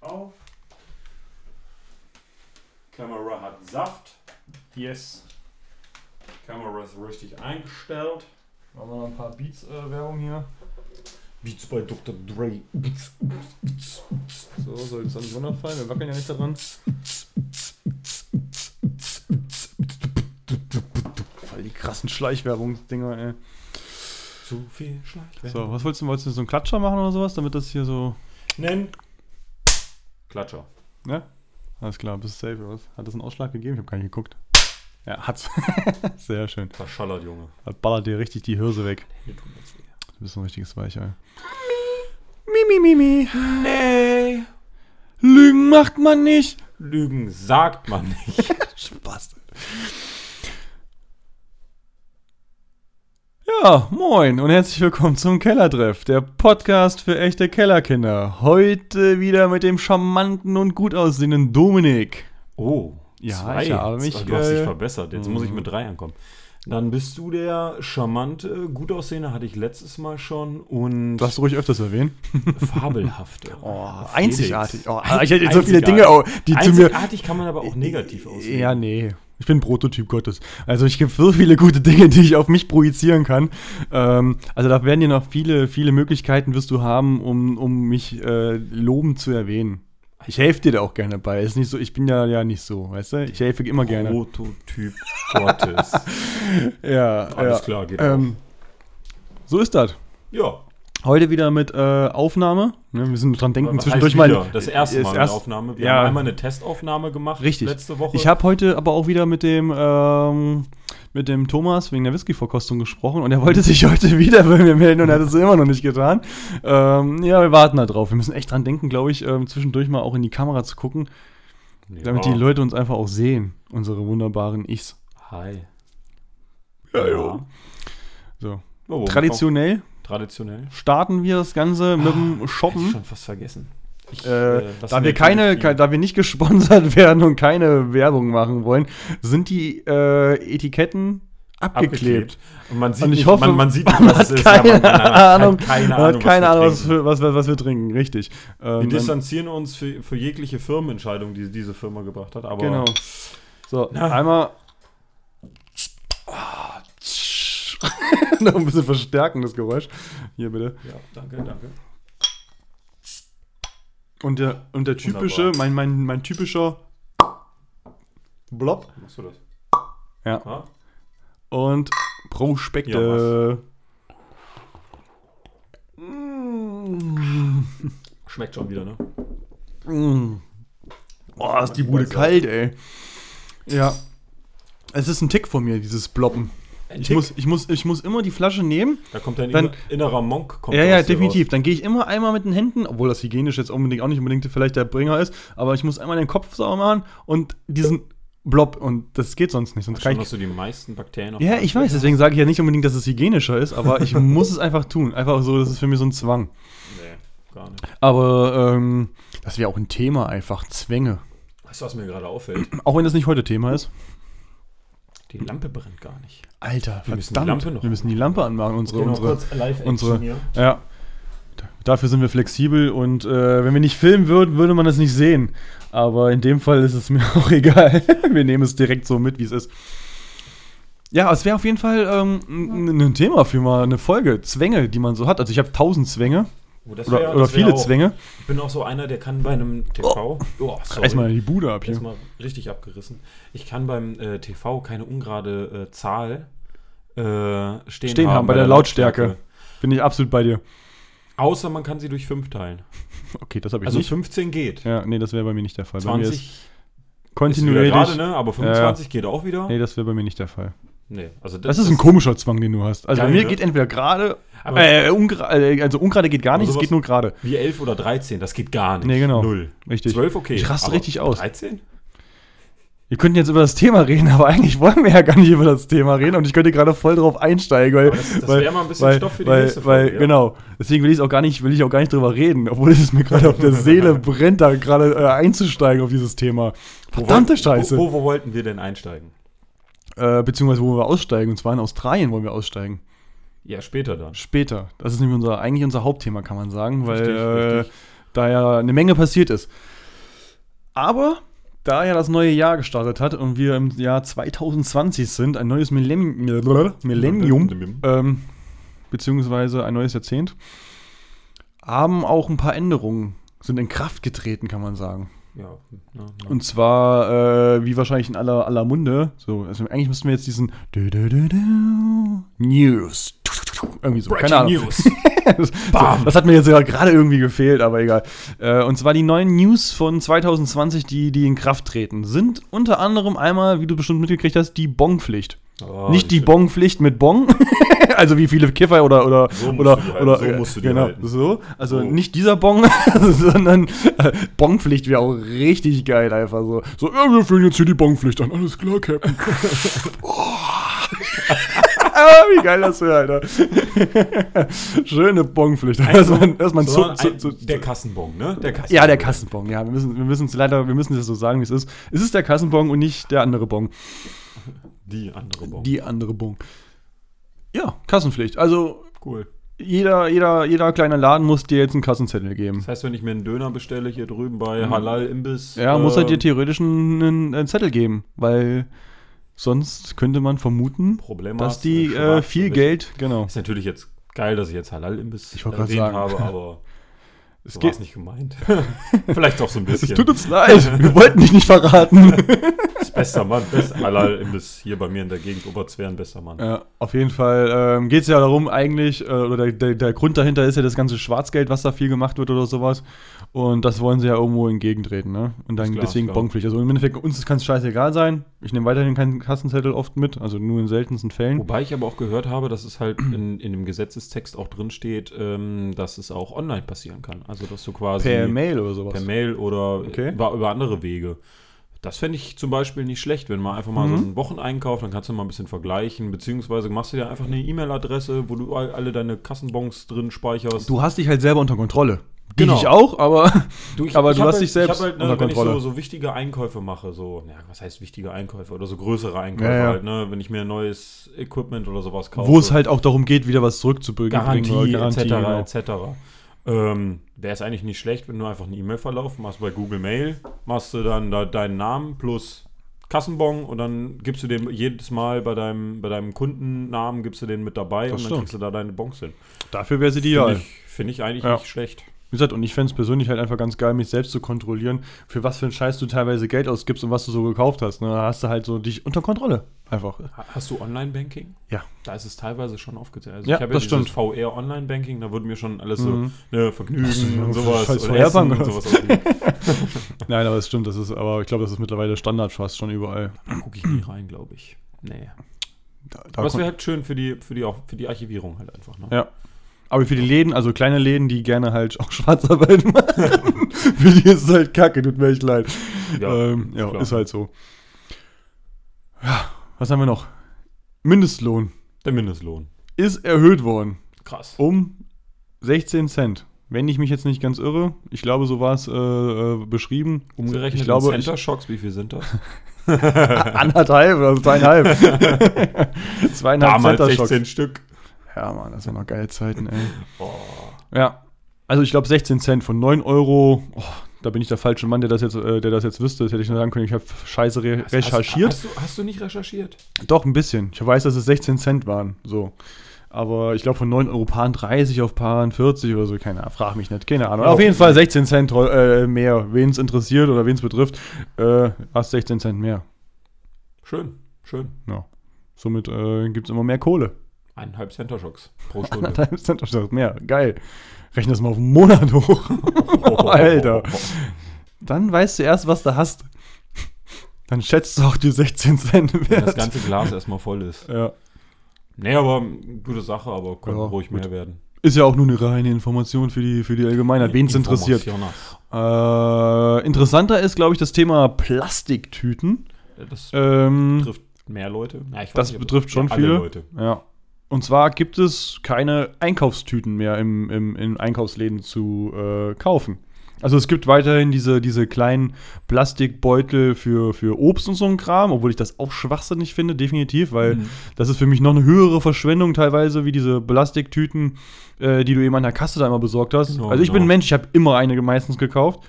auf. Kamera hat Saft. Yes. Kamera ist richtig eingestellt. Machen wir noch ein paar Beats-Werbung hier. Beats bei Dr. Dre. So, soll jetzt nicht runterfallen. Wir wackeln ja nicht daran. Voll die krassen Schleichwerbungsdinger, ey. Zu viel Schleich. So, was wolltest du? Wolltest du so einen Klatscher machen oder sowas, damit das hier so. Nennen. Klatscher. Ja? Alles klar, bist du safe oder was? Hat das einen Ausschlag gegeben? Ich habe gar nicht geguckt. Ja, hat's. Sehr schön. Verschallert, Junge. Das ballert dir richtig die Hirse weg. Hände tun jetzt weh. Du bist so ein richtiges Weichei. Mi, mi, mi, mi. Nee. Lügen macht man nicht. Lügen sagt man nicht. Spaß. Ja, moin und herzlich willkommen zum Kellertreff, der Podcast für echte Kellerkinder. Heute wieder mit dem charmanten und gut aussehenden Dominik. Oh. Ja, zwei. ich habe mich, Du hast dich äh, verbessert. Jetzt muss ich mit drei ankommen. Dann bist du der charmante, gut aussehende, hatte ich letztes Mal schon. Und du ruhig öfters erwähnen. fabelhafte. Oh, einzigartig. Oh, ich hätte so viele. Dinge, oh, die zu mir. Einzigartig kann man aber auch negativ aussehen. Ja, nee. Ich bin Prototyp Gottes. Also ich gibt so viele gute Dinge, die ich auf mich projizieren kann. Ähm, also da werden dir noch viele, viele Möglichkeiten wirst du haben, um, um mich äh, lobend zu erwähnen. Ich helfe dir da auch gerne bei. Ist nicht so, ich bin ja, ja nicht so, weißt du? Ich helfe immer gerne. Prototyp Gottes. Ja, Alles ja. klar, geht Ähm, so ist das. Ja. Heute wieder mit äh, Aufnahme. Ne, wir sind dran denken, zwischendurch mal. Das erste Mal erst- Aufnahme. Wir ja. haben einmal eine Testaufnahme gemacht Richtig. letzte Woche. Ich habe heute aber auch wieder mit dem, ähm, mit dem Thomas wegen der Whisky-Verkostung gesprochen und er wollte sich heute wieder bei mir melden und er hat es immer noch nicht getan. Ähm, ja, wir warten da drauf. Wir müssen echt dran denken, glaube ich, ähm, zwischendurch mal auch in die Kamera zu gucken, damit Ja. die Leute uns einfach auch sehen, unsere wunderbaren Ichs. Hi. Ja, ja. So. Oh, Traditionell Traditionell. starten wir das Ganze mit dem Hätte ich Shoppen. schon fast vergessen. Ich, Äh, lass da wir keine, ke- da wir nicht gesponsert werden und keine Werbung machen wollen, sind die äh, Etiketten abgeklebt. Und man sieht Und ich nicht, hoffe, man, man sieht man was es ist. keine aber man, man hat Ahnung, keine Ahnung, hat keine wir Ahnung, was, trinken. für, was, was, was wir trinken, richtig. Ähm, Wir distanzieren uns für, für jegliche Firmenentscheidung, die diese Firma gebracht hat. Aber genau. So, Na. einmal. Ah, tsch. Noch ein bisschen verstärken, das Geräusch. Hier bitte. Ja, danke, danke. Und der, und der typische, Wunderbar. mein, mein, mein typischer Blob. Machst du das? Ja. Ah? Und Prospekte. Ja, Mm. Schmeckt schon wieder, ne? Mm. Boah, ist die Bude kalt, ey. Ja. Es ist ein Tick von mir, dieses Bloppen. Ein Ich muss, ich, muss, ich muss immer die Flasche nehmen. Da kommt dein Dann- inner- innerer Monk. Kommt ja, ja, definitiv. raus. Dann gehe ich immer einmal mit den Händen, obwohl das hygienisch jetzt unbedingt auch nicht unbedingt vielleicht der Bringer ist, aber ich muss einmal den Kopf sauber machen und diesen Blob und das geht sonst nicht. Sonst Schon hast du die meisten Bakterien auf ja, ich weiß, deswegen sage ich ja nicht unbedingt, dass es hygienischer ist, aber ich muss es einfach tun. Einfach so, das ist für mich so ein Zwang. Nee, gar nicht. Aber ähm, das wäre auch ein Thema einfach, Zwänge. Weißt du, was mir gerade auffällt? Auch wenn das nicht heute Thema ist. Die Lampe brennt gar nicht. Alter, Wir müssen die Lampe noch wir müssen die Lampe anmachen, unsere, Genau, unsere, unsere- hier. ja. Dafür sind wir flexibel und äh, wenn wir nicht filmen würden, würde man das nicht sehen. Aber in dem Fall ist es mir auch egal. wir nehmen es direkt so mit, wie es ist. Ja, es wäre auf jeden Fall ähm, ein, ein Thema für mal eine Folge. Zwänge, die man so hat. Also ich habe tausend Zwänge Oh, das oder, wär- oder das wär viele auch- Zwänge. Ich bin auch so einer, der kann bei einem TV. Oh, sorry. Reiß mal die Bude ab hier. Erstmal richtig abgerissen. Ich kann beim äh, TV keine ungerade äh, Zahl äh, stehen, Stehen haben bei der Lautstärke. Bin ich absolut bei dir. Außer man kann sie durch 5 teilen. Okay, das habe ich Also nicht. 15 geht. Ja, nee, das wäre bei mir nicht der Fall. Bei mir ist 20 ist wieder kontinuierlich. gerade, ne? Aber 25 geht auch wieder. Nee, das wäre bei mir nicht der Fall. Nee, also Das ist ein komischer Zwang, den du hast. Also bei Geil, mir ne? geht entweder gerade, äh, ungra äh, also ungerade geht gar nicht, es geht nur gerade. wie 11 oder 13, das geht gar nicht. Nee, genau. Null. Richtig. 12 okay. Ich raste richtig aus. 13? Wir könnten jetzt über das Thema reden, aber eigentlich wollen wir ja gar nicht über das Thema reden und ich könnte gerade voll drauf einsteigen, weil, Aber das- das weil, wäre mal ein bisschen weil, Stoff für die weil, nächste weil, Folge, ja. Genau. Deswegen will ich auch gar nicht, will ich auch gar nicht drüber reden, obwohl es mir gerade auf der Seele brennt, da gerade äh, einzusteigen auf dieses Thema. Wo Verdammte wollten- Scheiße. Wo, wo, wo wollten wir denn einsteigen? Äh, beziehungsweise wo wir aussteigen. Und zwar in Australien wollen wir aussteigen. Ja, später dann. Später. Das ist nämlich unser, eigentlich unser Hauptthema, kann man sagen, weil Richtig, äh, richtig. da ja eine Menge passiert ist. Aber da ja das neue Jahr gestartet hat und wir im Jahr 2020 sind, ein neues Millennium, Millennium ähm, beziehungsweise ein neues Jahrzehnt, haben auch ein paar Änderungen, sind in Kraft getreten, kann man sagen. Ja. Und zwar, äh, wie wahrscheinlich in aller, aller Munde, so, also eigentlich müssten wir jetzt diesen News. Irgendwie so, keine Ahnung. News. das, Bam. das hat mir jetzt ja gerade irgendwie gefehlt, aber egal. Äh, und zwar die neuen News von 2020, die, die in Kraft treten, sind unter anderem einmal, wie du bestimmt mitgekriegt hast, die Bongpflicht. Oh, Nicht die schön. Bongpflicht mit Bong, also wie viele Kiffer oder oder So musst oder du die halten, oder so musst du die genau halten. so, also So. nicht dieser Bong, sondern äh, Bongpflicht wäre auch richtig geil einfach so. So, ja, wir führen jetzt hier die Bongpflicht an. Alles klar, Captain. ah, wie geil das wäre, Alter. Schöne Bongpflicht. Erstmal erstmal So, zu, zu, zu, der Kassenbon, ne? Der Kassenbon. ja, der Kassenbon. Ja, wir müssen wir müssen es leider, wir müssen es so sagen, wie es ist. Es ist der Kassenbon und nicht der andere Bon. Die andere Bon. Die andere Bon. Ja, Kassenpflicht. Also Cool. jeder, jeder, jeder kleine Laden muss dir jetzt einen Kassenzettel geben. Das heißt, wenn ich mir einen Döner bestelle hier drüben bei Halal Imbiss. Ja, muss er dir ähm, theoretisch einen, einen, Zettel geben, weil sonst könnte man vermuten, dass die äh, äh, viel. Geld, genau. Ist natürlich jetzt geil, dass ich jetzt Halal Imbiss Ich erwähnt sagen. habe, aber Es so war geht, es nicht gemeint. Vielleicht auch so ein es bisschen. tut uns leid, wir wollten dich nicht verraten. Das bester Mann, best Imbiss hier bei mir in der Gegend Oberzweren, bester Mann. Ja, auf jeden Fall ähm, geht es ja darum, eigentlich, äh, oder der, der, der Grund dahinter ist ja das ganze Schwarzgeld, was da viel gemacht wird oder sowas. Und das wollen sie ja irgendwo entgegentreten, ne? Und dann klar, deswegen. Bonpflicht. Also im Endeffekt, uns kann es scheißegal sein. Ich nehme weiterhin keinen Kassenzettel oft mit, also nur in seltensten Fällen. Wobei ich aber auch gehört habe, dass es halt in, in dem Gesetzestext auch drin steht, ähm, dass es auch online passieren kann. Also dass du quasi Per Mail oder sowas. per Mail oder Okay. über, über andere Wege. Das fände ich zum Beispiel nicht schlecht, wenn man einfach mal Mhm. so einen Wocheneinkauf, dann kannst du mal ein bisschen vergleichen, beziehungsweise machst du dir einfach eine E-Mail-Adresse, wo du all- alle deine Kassenbons drin speicherst. Du hast dich halt selber unter Kontrolle. Die Genau. ich auch, aber Du, ich, Aber ich du hast halt, dich selbst ich halt, ne, unter wenn ich so, Kontrolle. so wichtige Einkäufe mache, so, ja, was heißt wichtige Einkäufe oder so größere Einkäufe Ja, ja. halt, ne, wenn ich mir neues Equipment oder sowas kaufe. wo es halt auch darum geht, wieder was zurückzubringen. Garantie, etc. genau. etc. Ähm, Wäre es eigentlich nicht schlecht, wenn du einfach einen E-Mail-Verlauf machst bei Google Mail, machst du dann da deinen Namen plus Kassenbon und dann gibst du den jedes Mal bei deinem, bei deinem Kundennamen gibst du den mit dabei Das und dann stimmt. kriegst du da deine Bons hin. Dafür wäre Finde ideal. ich, find ich eigentlich Ja. nicht schlecht. Wie gesagt, und ich fände es persönlich halt einfach ganz geil, mich selbst zu kontrollieren, für was für einen Scheiß du teilweise Geld ausgibst und was du so gekauft hast. Ne? Da hast du halt so dich unter Kontrolle. Einfach. Ha- Hast du Online-Banking? Ja. Da ist es teilweise schon aufgezählt. Also Ja, ich habe das ja dieses stimmt. VR-Online-Banking, da wurde mir schon alles Mhm. so ne, Vergnügen und sowas falls und Essen und sowas. Nein, aber es stimmt, das ist, aber ich glaube, das ist mittlerweile Standard fast schon überall. Da gucke ich nie rein, glaube ich. Nee. Da, da Aber es kon- wäre halt schön für die, für die, auch für die Archivierung halt einfach. Ne? Ja. Aber für die Läden, also kleine Läden, die gerne halt auch Schwarzarbeit machen, für die ist es halt kacke, tut mir echt leid. Ja, ähm, ja ist halt so. Ja, was haben wir noch? Mindestlohn Der Mindestlohn. ist erhöht worden Krass. um 16 Cent. Wenn ich mich jetzt nicht ganz irre, ich glaube, so war es äh, äh, beschrieben. Um, Umgerechnet ich glaube, in Center Shocks, wie viel sind das? anderthalb oder zweieinhalb. zweieinhalb Damals Center 16 Shocks. Stück. Ja, Mann, das waren noch geile Zeiten, ey. Oh. Ja. Also ich glaube 16 Cent von 9 Euro. Oh, da bin ich der falsche Mann, der das jetzt, äh, der das jetzt wüsste. Das hätte ich nur sagen können, ich habe scheiße re Hast- recherchiert. Hast, hast, du, hast du nicht recherchiert? Doch, ein bisschen. Ich weiß, dass es 16 Cent waren. So. Aber ich glaube von 9 Euro Paaren 30 auf Paaren 40 oder so, keine Ahnung, frag mich nicht, keine Ahnung. Auf jeden. Fall 16 Cent äh, mehr. Wen es interessiert oder wen es betrifft, äh, hast 16 Cent mehr. Schön, schön. Ja. Somit äh, gibt es immer mehr Kohle. Eineinhalb Center Shocks pro Stunde. Anderthalb Cent statt mehr. Geil. Rechne das mal auf einen Monat hoch. Alter. Dann weißt du erst, was du hast. Dann schätzt du auch die 16 Cent Wenn das wert. ganze Glas erstmal voll ist. Ja. Nee, aber gute Sache, aber kann Ja, ruhig gut. mehr werden. Ist ja auch nur eine reine Information für die, für die Allgemeinheit, wen es interessiert. Äh, interessanter ist, glaube ich, das Thema Plastiktüten. Das Ähm, betrifft mehr Leute. Ja, das nicht, betrifft schon viele. Leute. ja. Und zwar gibt es keine Einkaufstüten mehr im, im, in Einkaufsläden zu äh, kaufen. Also es gibt weiterhin diese, diese kleinen Plastikbeutel für, für Obst und so ein Kram, obwohl ich das auch schwachsinnig finde, definitiv, weil Mhm. das ist für mich noch eine höhere Verschwendung teilweise, wie diese Plastiktüten, äh, die du eben an der Kasse da immer besorgt hast. Genau, also ich bin genau. ein Mensch, ich habe immer eine meistens gekauft.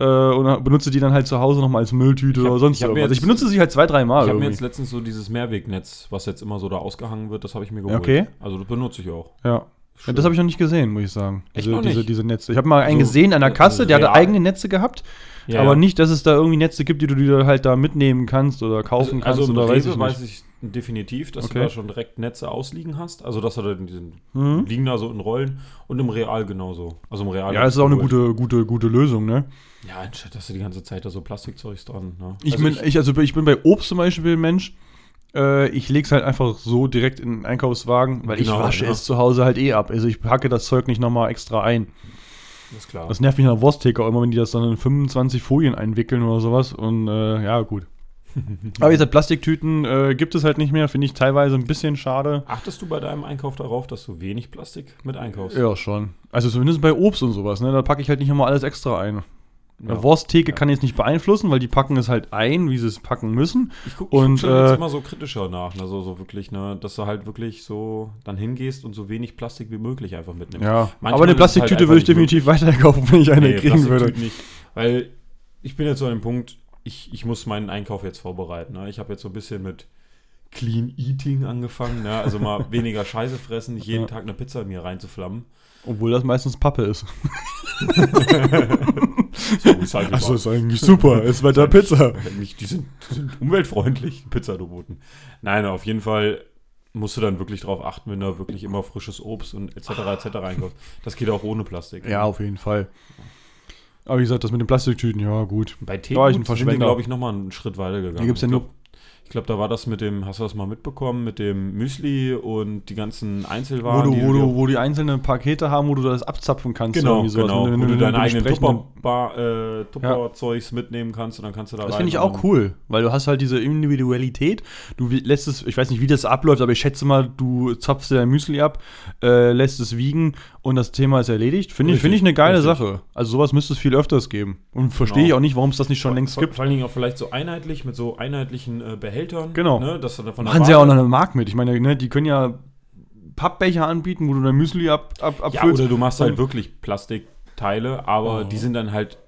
Äh, und benutze die dann halt zu Hause nochmal als Mülltüte Ich hab- oder sonst ich irgendwas. Ich jetzt- benutze sie halt zwei, drei Mal. Ich habe mir jetzt letztens so dieses Mehrwegnetz, was jetzt immer so da ausgehangen wird, das habe ich mir geholt. Okay. Also das benutze ich auch. Ja. ja das habe ich noch nicht gesehen, muss ich sagen. Echt Diese, diese, nicht? diese Netze. Ich habe mal einen So, gesehen an der äh, Kasse, der hatte eigene Netze gehabt, Ja, aber ja. nicht, dass es da irgendwie Netze gibt, die du dir halt da mitnehmen kannst oder kaufen Also, kannst also oder weiß ich nicht. weiß ich definitiv, dass Okay. du da schon direkt Netze ausliegen hast. Also dass du da diesen Mhm. liegen da so in Rollen und im Real genauso. Also im Real. Ja, das ist auch eine gute, gute, gute Lösung, ne? Ja, anstatt dass du die ganze Zeit da so Plastikzeugs dran. Ne? Ich, Also bin, ich, also ich bin bei Obst zum Beispiel ein Mensch. Äh, ich lege es halt einfach so direkt in den Einkaufswagen, weil Genau, ich wasche ja. es zu Hause halt eh ab. Also ich packe das Zeug nicht nochmal extra ein. klar. Das nervt mich an der Wursttheke auch immer, wenn die das dann in 25 Folien einwickeln oder sowas. Und äh, ja, gut. Aber wie gesagt, Plastiktüten äh, gibt es halt nicht mehr, finde ich teilweise ein bisschen schade. Achtest du bei deinem Einkauf darauf, dass du wenig Plastik mit einkaufst? Ja, schon. Also zumindest bei Obst und sowas, ne? Da packe ich halt nicht immer alles extra ein. Ja. Wursttheke Ja. kann ich jetzt nicht beeinflussen, weil die packen es halt ein, wie sie es packen müssen. Ich gucke guck schon jetzt äh, immer so kritischer nach, ne? so, so wirklich, ne? dass du halt wirklich so dann hingehst und so wenig Plastik wie möglich einfach mitnimmst. Ja, Manchmal aber eine halt Plastiktüte einfach würde ich definitiv weiterkaufen, wenn ich eine Nee, kriegen würde. Nicht. Weil ich bin jetzt so an dem Punkt, ich, ich muss meinen Einkauf jetzt vorbereiten. Ne? Ich habe jetzt so ein bisschen mit Clean Eating angefangen. Ne? Also mal weniger Scheiße fressen, nicht jeden Ja. Tag eine Pizza in mir reinzuflammen. Obwohl das meistens Pappe ist. So recycelbar. Also ist eigentlich super, ist weiter Pizza. Die, sind, die sind umweltfreundlich, Pizzaroboten. Nein, auf jeden Fall musst du dann wirklich darauf achten, wenn du wirklich immer frisches Obst und etc. etc. einkaufst. Das geht auch ohne Plastik. Ja, auf jeden Fall. Aber wie gesagt, das mit den Plastiktüten, ja gut. Bei Da ein Teegut sind die, glaube ich, nochmal einen Schritt weiter gegangen. Hier gibt's ja ich nur- ich glaube, da war das mit dem, hast du das mal mitbekommen, mit dem Müsli und die ganzen Wo Einzelwaren. du, die wo, du, wo die einzelnen Pakete haben, wo du das abzapfen kannst. Genau, genau. Wenn wo du deine eigenen entsprechenden- Tupper, äh, Tupper-Zeugs mitnehmen kannst und dann kannst du da Das finde ich auch cool, weil du hast halt diese Individualität. Du lässt es, ich weiß nicht, wie das abläuft, aber ich schätze mal, du zapfst dir dein Müsli ab, äh, lässt es wiegen und das Thema ist erledigt. Finde ich, finde ich eine geile richtig. Sache. Also sowas müsste es viel öfters geben. Und verstehe Genau. ich auch nicht, warum es das nicht schon längst vor, gibt. Vor allen Dingen auch vielleicht so einheitlich mit so einheitlichen äh, Behältern. Genau. Ne, dass du da von der Machen sie ja auch noch eine Mark mit. Ich meine, ne, die können ja Pappbecher anbieten, wo du dein Müsli ab, ab, Ja, abfüllst. oder du machst halt wirklich Plastikteile, aber Oh. die sind dann halt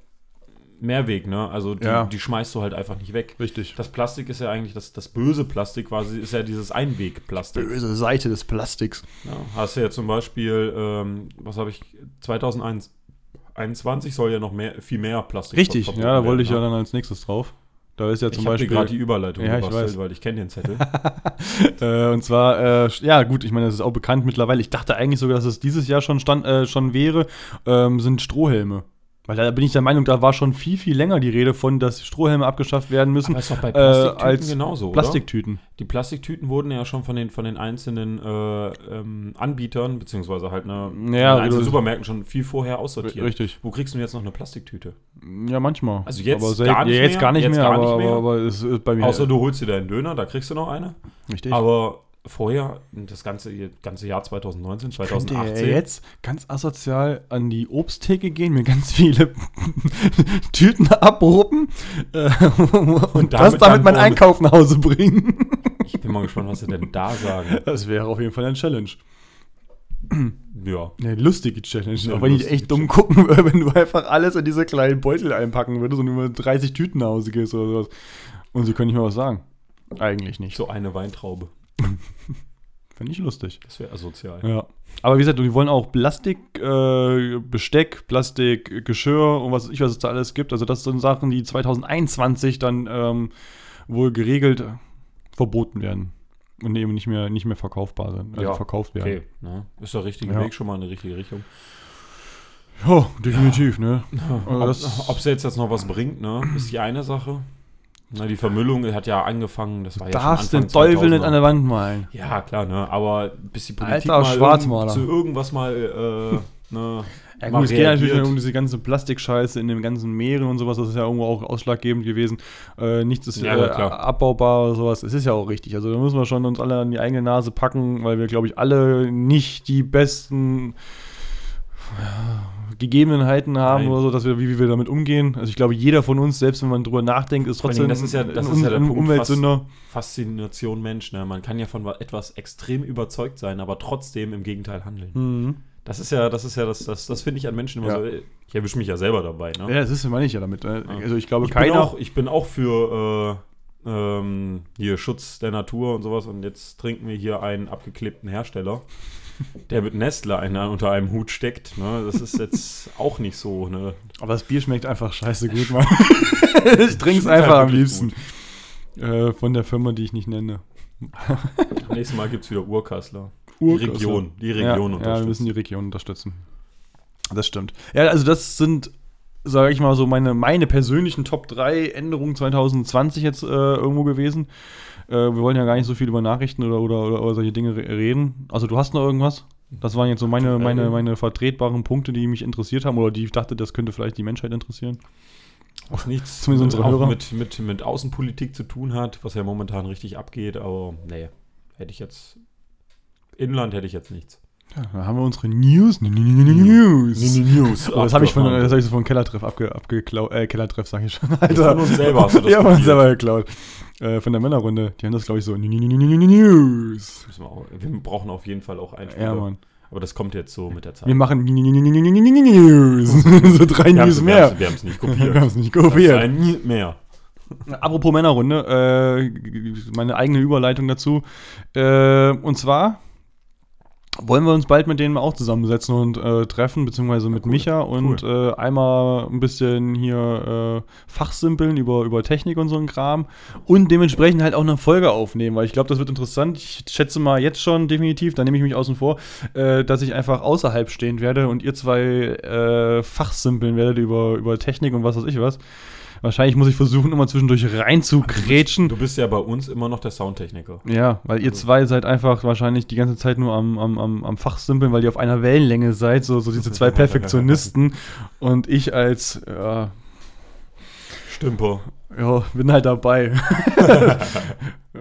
Mehrweg, ne? Also die, Ja. die schmeißt du halt einfach nicht weg. Richtig. Das Plastik ist ja eigentlich, das, das böse Plastik quasi, ist ja dieses Einwegplastik. Böse Seite des Plastiks. Ja, hast du ja zum Beispiel, ähm, was habe ich, 2021 soll ja noch mehr, viel mehr Plastik Richtig, ja, da wollte ich ja ne? dann als nächstes drauf. Da ist ja zum Ich Beispiel. gerade die Überleitung Ja, ich weiß. weil ich kenne den Zettel. Äh, und zwar, äh, ja gut, ich meine, das ist auch bekannt mittlerweile. Ich dachte eigentlich sogar, dass es dieses Jahr schon, stand, äh, schon wäre, ähm, sind Strohhelme. Weil da bin ich der Meinung, da war schon viel, viel länger die Rede von, dass Strohhelme abgeschafft werden müssen. Aber ist doch bei äh, Plastiktüten als genauso, oder? Plastiktüten. Die Plastiktüten wurden ja schon von den, von den einzelnen äh, ähm, Anbietern, beziehungsweise halt ne, Ja, den einzelnen du- Supermärkten schon viel vorher aussortiert. Richtig. Wo kriegst du denn jetzt noch eine Plastiktüte? Ja, manchmal. Also jetzt aber gar nicht ja, jetzt mehr, gar nicht jetzt mehr, gar aber, nicht mehr. aber, aber es ist bei mir. Außer du holst dir deinen Döner, da kriegst du noch eine. richtig. Aber vorher, das ganze, ganze Jahr 2019, Könnte 2018. er jetzt ganz asozial an die Obsttheke gehen, mir ganz viele Tüten abruppen äh, und, das damit damit dann mein Einkauf nach Hause bringen. Ich bin mal gespannt, was sie denn da sagen. Das wäre auf jeden Fall eine Challenge. Ja. Eine lustige Challenge. Eine auch wenn ich echt dumm gucken würde, wenn du einfach alles in diese kleinen Beutel einpacken würdest und über 30 Tüten nach Hause gehst oder sowas. Und sie können nicht mehr was sagen. Eigentlich nicht. So eine Weintraube. Finde ich lustig. Das wäre asozial. Ja. Aber wie gesagt, die wollen auch Plastik, äh, Besteck, Plastik, Geschirr und was weiß ich, was es da alles gibt. Also das sind Sachen, die 2021 dann ähm, wohl geregelt äh, verboten werden. Und eben nicht mehr, nicht mehr verkaufbar sind. Also Ja, verkauft werden. Okay, ne? ist der richtige Ja. Weg schon mal in die richtige Richtung. Ja, definitiv, ne? Also Ob das- ob sie jetzt, jetzt noch was bringt, ne, ist die eine Sache. Na, die Vermüllung hat ja angefangen, das war ja Darfst den Teufel nicht 2000er. an der Wand malen. Ja, klar, ne, aber bis die Politik Alter mal irgend, zu irgendwas mal, äh, ne, Ja, gut, es geht natürlich um diese ganze Plastikscheiße in den ganzen Meeren und sowas. Das ist ja irgendwo auch ausschlaggebend gewesen. Äh, nichts ist Ja, äh, abbaubar oder sowas. Es ist ja auch richtig. Also da müssen wir schon uns alle an die eigene Nase packen, weil wir, glaube ich, alle nicht die besten ja, Gegebenheiten haben Nein. oder so, dass wir, wie, wie wir damit umgehen. Also ich glaube, jeder von uns, selbst wenn man drüber nachdenkt, ist trotzdem das ist ja- das ein, ist ja der ein Punkt, Umweltsünder. Faszination Mensch, ne? Man kann ja von wa- etwas extrem überzeugt sein, aber trotzdem im Gegenteil handeln. Mhm. Das ist ja, das ist ja, das, das, das finde ich an Menschen immer Ja. so. Ich erwische mich ja selber dabei, ne? Ja, das ist meine ich ja damit. ne? Ja. Also ich glaube, ich, bin keiner. auch, ich bin auch für äh, ähm, hier Schutz der Natur und sowas und jetzt trinken wir hier einen abgeklebten Hersteller, der mit Nestle einen, unter einem Hut steckt. Ne? Das ist jetzt auch nicht so. Ne? aber das Bier schmeckt einfach scheiße gut, Mann. ich trinke es einfach am liebsten. Äh, von der Firma, die ich nicht nenne. Nächstes Mal gibt es wieder Urkassler. Urkassler. Die Region, die ja, Region Ja, wir unterstützen. müssen die Region unterstützen. Das stimmt. Ja, also das sind, sage ich mal so, meine, meine persönlichen Top 3 Änderungen 2020 jetzt äh, irgendwo gewesen. Äh, wir wollen ja gar nicht so viel über Nachrichten oder, oder, oder, oder solche Dinge re- reden. Also du hast noch irgendwas? Das waren jetzt so meine, meine, meine vertretbaren Punkte, die mich interessiert haben oder die ich dachte, das könnte vielleicht die Menschheit interessieren. Auch nichts Zumindest unsere auch Hörer. mit, mit, mit Außenpolitik zu tun hat, was ja momentan richtig abgeht, aber nee, hätte ich jetzt. Inland hätte ich jetzt nichts. Ja, da haben wir unsere News. News. News. Oh, das habe ich von, das hab ich so von Kellertreff abge, abgeklaut. Äh, Kellertreff sage ich schon. Von uns selber hast du das ja, von uns selber geklaut. Äh, von der Männerrunde. Die haben das, glaube ich, so. News. Wir, auch, wir brauchen auf jeden Fall auch einen Ja, Mann. Aber das kommt jetzt so mit der Zeit. Wir machen News. so drei Wir News mehr. Wir haben es nicht Wir kopiert. haben es nicht kopiert. ein Nie mehr. Apropos Männerrunde, äh, meine eigene Überleitung dazu. Äh, und zwar wollen wir uns bald mit denen auch zusammensetzen und äh, treffen, beziehungsweise mit cool. Micha und äh, einmal ein bisschen hier äh, fachsimpeln über, über Technik und so ein Kram und dementsprechend halt auch eine Folge aufnehmen, weil ich glaube, das wird interessant. Ich schätze mal jetzt schon definitiv, da nehme ich mich außen vor, äh, dass ich einfach außerhalb stehen werde und ihr zwei äh, fachsimpeln werdet über, über Technik und was weiß ich was. Wahrscheinlich muss ich versuchen, immer zwischendurch rein zu grätschen. Du bist ja bei uns immer noch der Soundtechniker. Ja, weil ihr Also- zwei seid einfach wahrscheinlich die ganze Zeit nur am, am, am, am Fachsimpeln, weil ihr auf einer Wellenlänge seid, so, so diese zwei Perfektionisten. und ich als, ja, Stümper. ja, bin halt dabei.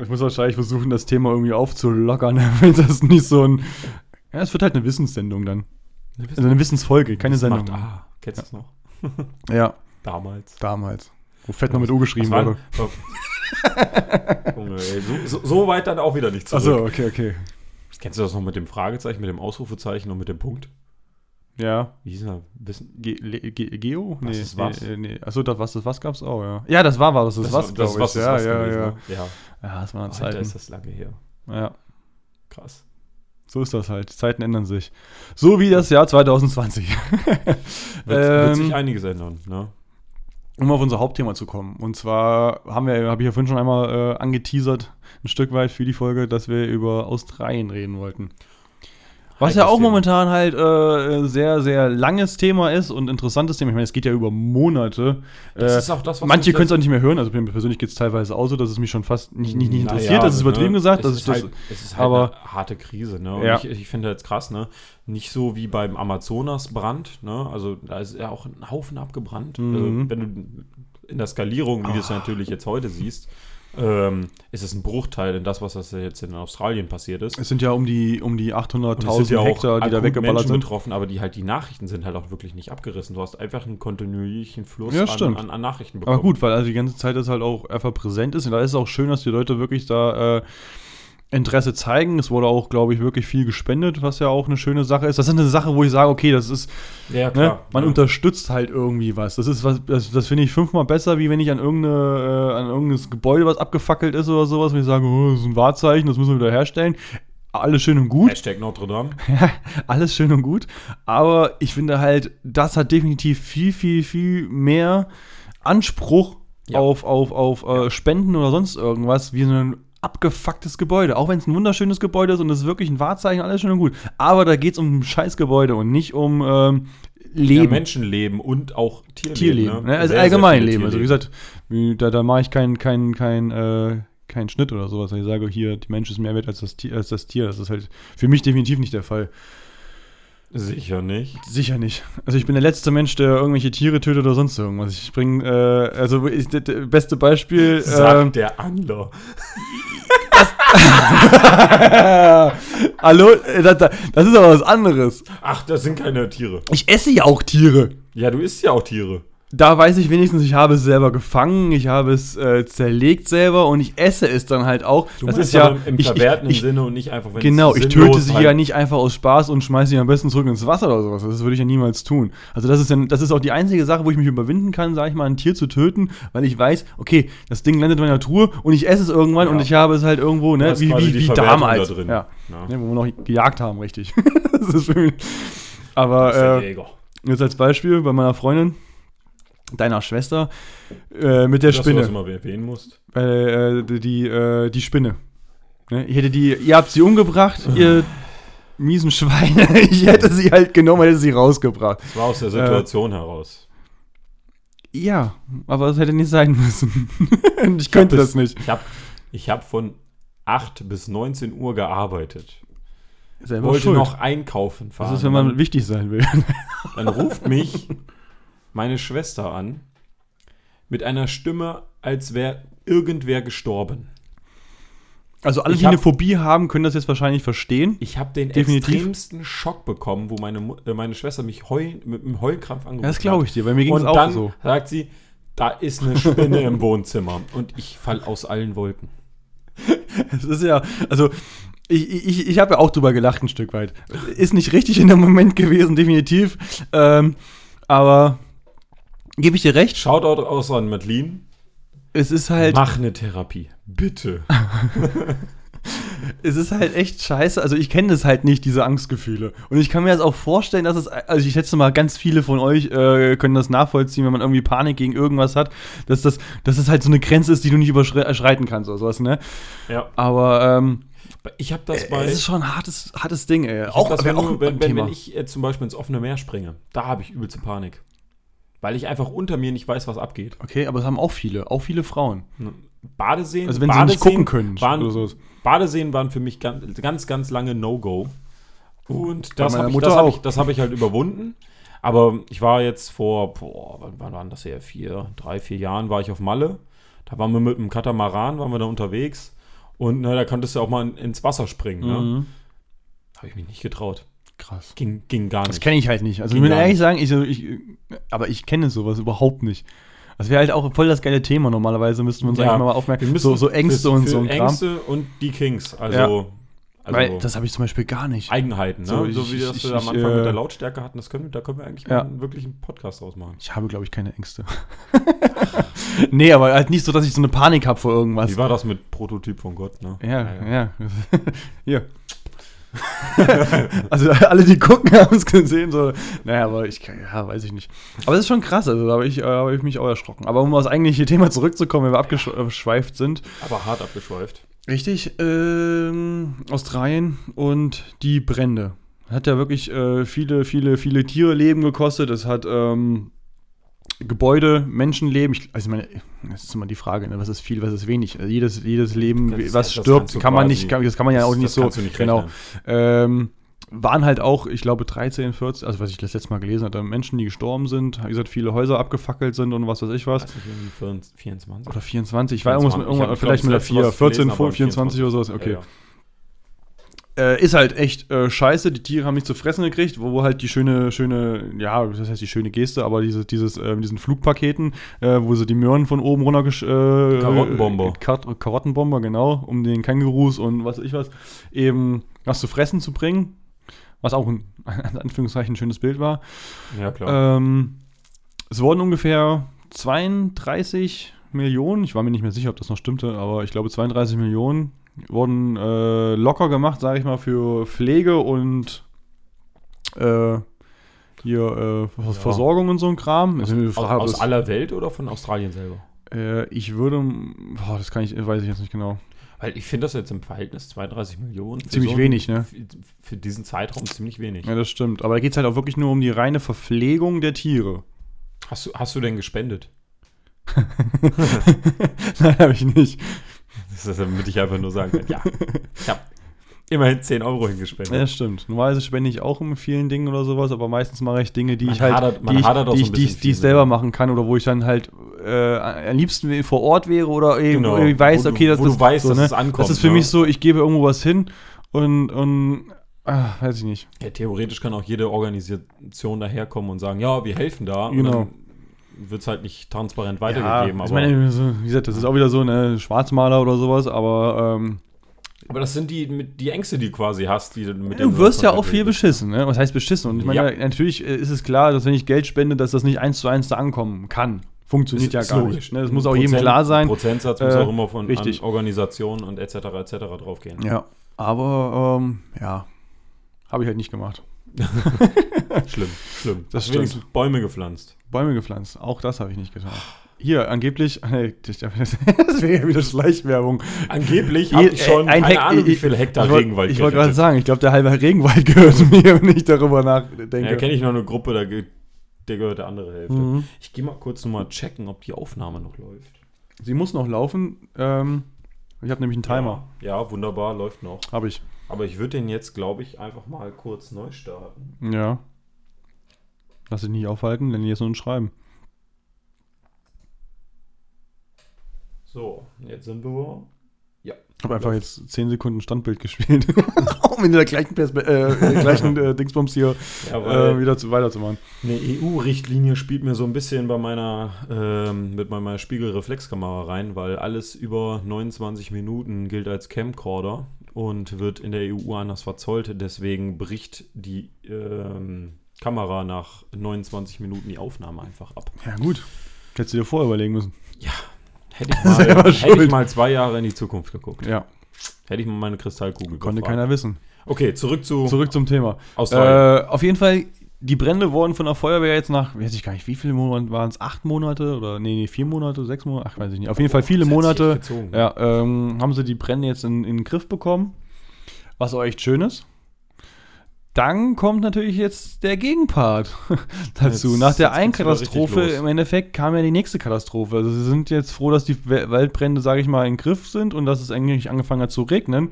ich muss wahrscheinlich versuchen, das Thema irgendwie aufzulockern, damit das nicht so ein. Ja, es wird halt eine Wissenssendung dann. Also eine Wissensfolge, keine Das Sendung. macht- Ah, kennst du es noch? Ja, Damals. damals. Wo Fett noch mit U geschrieben wurde. Junge, ey, so, so, so weit dann auch wieder nicht zurück. Achso, okay, okay. Kennst du das noch mit dem Fragezeichen, mit dem Ausrufezeichen und mit dem Punkt? Ja. Wie hieß denn das? Wissen? Ge Ge Geo? Was ist was? Nee, nee. Achso, das was das was gab's auch, ja. Ja, das war was, das, was, das glaube ich. was ist ja, was ja, gewesen, ja. ne? ja. Ja, das waren Alter, Zeiten. ist das lange her. Ja, Krass. so ist das halt. Zeiten ändern sich. So wie das Jahr 2020. Wird, wird Ähm, sich einiges ändern, ne? Um auf unser Hauptthema zu kommen. Und zwar haben wir, habe ich ja vorhin schon einmal äh, angeteasert, ein Stück weit für die Folge, dass wir über Australien reden wollten. Was ja auch Thema. momentan halt äh, sehr, sehr langes Thema ist und interessantes Thema. Ich meine, es geht ja über Monate. Das Äh, ist auch das, was Manche können es auch nicht mehr hören. Also mir persönlich geht es teilweise auch so, dass es mich schon fast nicht, nicht, nicht Naja, interessiert. das ist übertrieben ne? gesagt. Es Das ist, ist das, halt, es ist halt aber- eine harte Krise, ne? Und Ja. ich, ich finde jetzt krass, ne? Nicht so wie beim Amazonasbrand, ne? Also da ist ja auch ein Haufen abgebrannt. Mhm. Also, wenn du in der Skalierung, wie du es natürlich jetzt heute siehst, ähm, ist es ein Bruchteil in das, was das jetzt in Australien passiert ist. es sind ja um die, um die Und es 800.000 sind ja Hektar, die da weggeballert Menschen sind. betroffen, aber die halt die Nachrichten sind halt auch wirklich nicht abgerissen. Du hast einfach einen kontinuierlichen Fluss Ja, an, an, an Nachrichten bekommen. Aber gut, weil also die ganze Zeit das halt auch einfach präsent ist. Und da ist es auch schön, dass die Leute wirklich da äh, Interesse zeigen. Es wurde auch, glaube ich, wirklich viel gespendet, was ja auch eine schöne Sache ist. Das ist eine Sache, wo ich sage, okay, das ist, Ja, ne, man ja. unterstützt halt irgendwie was. Das ist was, das, das finde ich fünfmal besser, wie wenn ich an irgendeine, äh, an irgendein Gebäude, was abgefackelt ist oder sowas, wenn ich sage, oh, das ist ein Wahrzeichen, das müssen wir wieder herstellen. Alles schön und gut. Hashtag Notre Dame. Alles schön und gut. Aber ich finde halt, das hat definitiv viel, viel, viel mehr Anspruch Ja. auf, auf, auf äh, Spenden oder sonst irgendwas, wie so ein abgefucktes Gebäude. Auch wenn es ein wunderschönes Gebäude ist und es ist wirklich ein Wahrzeichen, alles schön und gut. Aber da geht es um ein scheiß Gebäude und nicht um ähm, Ja, Leben. Menschenleben und auch Tierleben. Tierleben. Ne? Also Sehr, sehr allgemein viele Leben. Also wie Tierleben. gesagt, da, da mache ich keinen kein, kein, äh, keinen Schnitt oder sowas. Ich sage hier, die Mensch ist mehr wert als das, Tier, als das Tier. Das ist halt für mich definitiv nicht der Fall. Sicher nicht. Sicher nicht. Also ich bin der letzte Mensch, der irgendwelche Tiere tötet oder sonst irgendwas. Ich bringe, äh, also ich, das, das beste Beispiel. Sagt ähm, der Angler. Hallo, äh, das, das ist aber was anderes. Ach, das sind keine Tiere. Ich esse ja auch Tiere. Ja, du isst ja auch Tiere. Da weiß ich wenigstens, ich habe es selber gefangen, ich habe es äh, zerlegt selber und ich esse es dann halt auch. Du das ist ja aber im ich, verwertenden ich, ich, Sinne und nicht einfach, wenn Genau, ich töte sie halt- ja nicht einfach aus Spaß und schmeiße sie am besten zurück ins Wasser oder sowas. Das würde ich ja niemals tun. Also das ist ja, das ist auch die einzige Sache, wo ich mich überwinden kann, sage ich mal, ein Tier zu töten, weil ich weiß, okay, das Ding landet in meiner Truhe und ich esse es irgendwann Ja. und ich habe es halt irgendwo, ne, wie, wie, wie damals. da drin. Ja. Ja. Ne, wo wir noch gejagt haben, richtig. das ist ist Aber äh, jetzt als Beispiel bei meiner Freundin, deiner Schwester, äh, mit der Dass du Spinne. das immer erwähnen musst. äh, die, die, äh, die Spinne. Ne? Ich hätte die, ihr habt sie umgebracht, ihr miesen Schweine. Ich hätte sie halt genommen, hätte sie rausgebracht. Das war aus der Situation heraus. Ja, aber das hätte nicht sein müssen. Ich könnte hab das bis- nicht. Ich habe ich hab von 8 bis 19 Uhr gearbeitet. Selber wollte schuld. noch einkaufen fahren. Das ist, wenn man wichtig sein will. dann ruft mich meine Schwester an mit einer Stimme, als wäre irgendwer gestorben. Also alle, Ich die hab- eine Phobie haben, können das jetzt wahrscheinlich verstehen. Ich habe den Definitiv. extremsten Schock bekommen, wo meine, äh, meine Schwester mich heul, mit einem Heulkrampf angerufen Ja, das glaube ich dir, weil mir ging Und es auch dann so. sagt sie, da ist eine Spinne im Wohnzimmer. Und ich fall aus allen Wolken. Es ist ja, also ich, ich, ich habe ja auch drüber gelacht ein Stück weit. Ist nicht richtig in dem Moment gewesen, definitiv. Ähm, aber gebe ich dir recht, Shoutout aus an Madeline. es ist halt, Mach eine Therapie. Bitte. es ist halt echt scheiße. Also ich kenne das halt nicht, diese Angstgefühle. Und ich kann mir das auch vorstellen, dass es, also ich schätze mal, ganz viele von euch äh, können das nachvollziehen, wenn man irgendwie Panik gegen irgendwas hat, dass das, dass es halt so eine Grenze ist, die du nicht überschreiten kannst oder sowas, ne? Ja. Aber ähm, Ich habe das es bei. ist schon ein hartes, hartes Ding, ey. Auch, das, wenn, auch ein wenn, wenn, wenn ich äh, zum Beispiel ins offene Meer springe, da habe ich übelste Panik. Weil ich einfach unter mir nicht weiß, was abgeht. Okay, aber es haben auch viele, auch viele Frauen. Badeseen. Also wenn sie Badeseen nicht gucken können Waren, oder sowas. Badeseen waren für mich ganz, ganz, ganz lange No-Go. Und das habe ich, das hab ich, das hab ich halt überwunden. Aber ich war jetzt vor, boah, wann, waren das her? Vier, drei, vier Jahren war ich auf Malle. Da waren wir mit einem Katamaran, waren wir da unterwegs. Und ne, da konntest du auch mal in, ins Wasser springen. Ne? Mhm. Habe ich mich nicht getraut. Krass. Ging, ging gar Das nicht. kenne ich halt nicht. Also Ging ich gar ehrlich sagen, ich, ich, aber ich kenne sowas überhaupt nicht. Das wäre halt auch voll das geile Thema normalerweise, müsste man, sag Ja, ich mal, Wir aufmerken. müssen So, so Ängste und so ein Kram. Ängste und die Kings. Also, Ja. also Weil das habe ich zum Beispiel gar nicht. Eigenheiten. Ne? So, So, ich- wie das ich- wir am Anfang äh, mit der Lautstärke hatten, das können, wir- da können wir eigentlich Ja. einen Podcast draus machen. Ich habe, glaube ich, keine Ängste. nee, aber halt nicht so, dass ich so eine Panik habe vor irgendwas. Wie war das mit Prototyp von Gott, ne? Ja, ja. Hier. also alle, die gucken, haben es gesehen. So. Naja, aber ich ja, weiß ich nicht. Aber das ist schon krass, also da habe ich, äh, hab ich mich auch erschrocken. Aber um aufs eigentliche Thema zurückzukommen, wenn wir abgeschweift sind. Aber hart abgeschweift. Richtig, ähm, Australien und die Brände. Hat ja wirklich äh, viele, viele, viele Tiere Leben gekostet. Es hat ähm, Gebäude, Menschenleben. Ich, also ich meine, das ist immer die Frage, ne? was ist viel, was ist wenig. Also jedes, jedes Leben, Das was das stirbt, kann man nicht, kann, das kann man ja auch das- nicht so. nicht genau. Ähm, waren halt auch, ich glaube, 13, 14, also was ich das letzte Mal gelesen hatte, Menschen, die gestorben sind. Wie gesagt, viele Häuser abgefackelt sind und was weiß ich was. Irgendwie 24. Oder 24, ich war irgendwas mit, 24. Ich vielleicht mit der das letzte, 4, was ich 14, gelesen habe, 24 oder sowas, okay. Ja, ja. Äh, ist halt echt äh, scheiße, die Tiere haben nichts zu fressen gekriegt, wo, wo halt die schöne, schöne, ja, das heißt die schöne Geste, aber diese, dieses, äh, diesen Flugpaketen, äh, wo sie die Möhren von oben runter äh, Karottenbomber. Kar Karottenbomber, genau, um den Kängurus und was weiß ich was, eben was zu fressen zu bringen. Was auch ein, in Anführungszeichen, ein schönes Bild war. ja, klar. Ähm, es wurden ungefähr 32 Millionen, ich war mir nicht mehr sicher, ob das noch stimmte, aber ich glaube 32 Millionen wurden äh, locker gemacht, sage ich mal, für Pflege und äh, hier äh, Versorgung und so ein Kram. aus, aus, Frage, aus das- aller Welt oder von Australien selber? äh, ich würde, boah, das kann ich, weiß ich jetzt nicht genau. Weil ich finde das jetzt im Verhältnis 32 Millionen. Ziemlich ein- wenig, ne? Für, für diesen Zeitraum ziemlich wenig. Ja, das stimmt. Aber da geht es halt auch wirklich nur um die reine Verpflegung der Tiere. Hast, du, hast du denn gespendet? Nein, habe ich nicht. Das ist, damit ich einfach nur sagen kann, ja, ich habe immerhin 10 Euro hingespendet. Ja, stimmt. Normalerweise spende ich auch in vielen Dingen oder sowas, aber meistens mache ich Dinge, die Man ich halt, hadert- die ich, die so die die ich selber machen kann oder wo ich dann halt äh, am liebsten vor Ort wäre oder irgendwie Genau. irgendwie weiß, du- okay, das, das, weißt, so, dass ne? es ankommt, Das ist für ne? mich so, ich gebe irgendwo was hin und, und ah, weiß ich nicht. Ja, theoretisch kann auch jede Organisation daherkommen und sagen, ja, wir helfen da. Genau. Wird es halt nicht transparent weitergegeben. ich aber, meine, wie gesagt, das ist auch wieder so eine Schwarzmaler oder sowas, aber ähm, aber das sind die, die Ängste, die du quasi hast. Die, mit du wirst ja auch viel beschissen, ne? Was heißt beschissen? Und ich meine, Ja. natürlich äh, ist es klar, dass wenn ich Geld spende, dass das nicht eins zu eins da ankommen kann. Funktioniert ja gar nicht. Ne? Das muss auch jedem Prozent- klar sein. Prozentsatz muss Äh, auch immer von richtig. an Organisationen und etc. etc. draufgehen. Ja, aber ähm, ja, habe ich halt nicht gemacht. Schlimm, schlimm. Das wenigstens Bäume gepflanzt. Bäume gepflanzt, auch das habe ich nicht getan. Hier, angeblich, nee, das wäre ja wieder Schleichwerbung. Angeblich habe ich schon äh, ein keine Hek- Ahnung, wie viele Hektar ich wollt- Regenwald Ich wollte gerade sagen, ich glaube, der halbe Regenwald gehört mir, wenn ich darüber nachdenke. Ja, kenne ich noch eine Gruppe, da der gehört der andere Hälfte. Mhm. Ich gehe mal kurz nochmal checken, ob die Aufnahme noch läuft. Sie muss noch laufen. Ähm, ich habe nämlich einen Timer. Ja, ja, wunderbar, läuft noch. Habe ich. Aber ich würde den jetzt, glaube ich, einfach mal kurz neu starten. Ja. Lass dich nicht aufhalten, denn jetzt nur ein Schreiben. So, jetzt sind wir. Ich habe einfach jetzt 10 Sekunden Standbild gespielt. um in der gleichen, Perspe äh, der gleichen äh, Dingsbums hier Ja, äh, wieder zu, weiterzumachen. Eine EU-Richtlinie spielt mir so ein bisschen bei meiner, ähm, mit meiner Spiegelreflexkamera rein, weil alles über 29 Minuten gilt als Camcorder und wird in der EU anders verzollt. Deswegen bricht die ähm, Kamera nach 29 Minuten die Aufnahme einfach ab. Ja, gut. Hättest du dir vorher überlegen müssen. Hätte ich, mal, hätte ich mal zwei Jahre in die Zukunft geguckt. Ja, Hätte ich mal meine Kristallkugel konnte befragt. keiner wissen. Okay, zurück zu Zurück zum Thema. Australien. Äh, auf jeden Fall, die Brände wurden von der Feuerwehr jetzt nach, weiß ich gar nicht, wie viele Monate waren es? Acht Monate oder nee, nee, vier Monate, sechs Monate? Ach, weiß ich nicht. Auf jeden Fall viele hat sich Monate. Ja, ähm, haben sie die Brände jetzt in, in den Griff bekommen, was auch echt schön ist. Dann kommt natürlich jetzt der Gegenpart dazu. Jetzt- Nach der einen Katastrophe im Endeffekt kam ja die nächste Katastrophe. Also sie sind jetzt froh, dass die Waldbrände, sage ich mal, in Griff sind und dass es eigentlich angefangen hat zu regnen.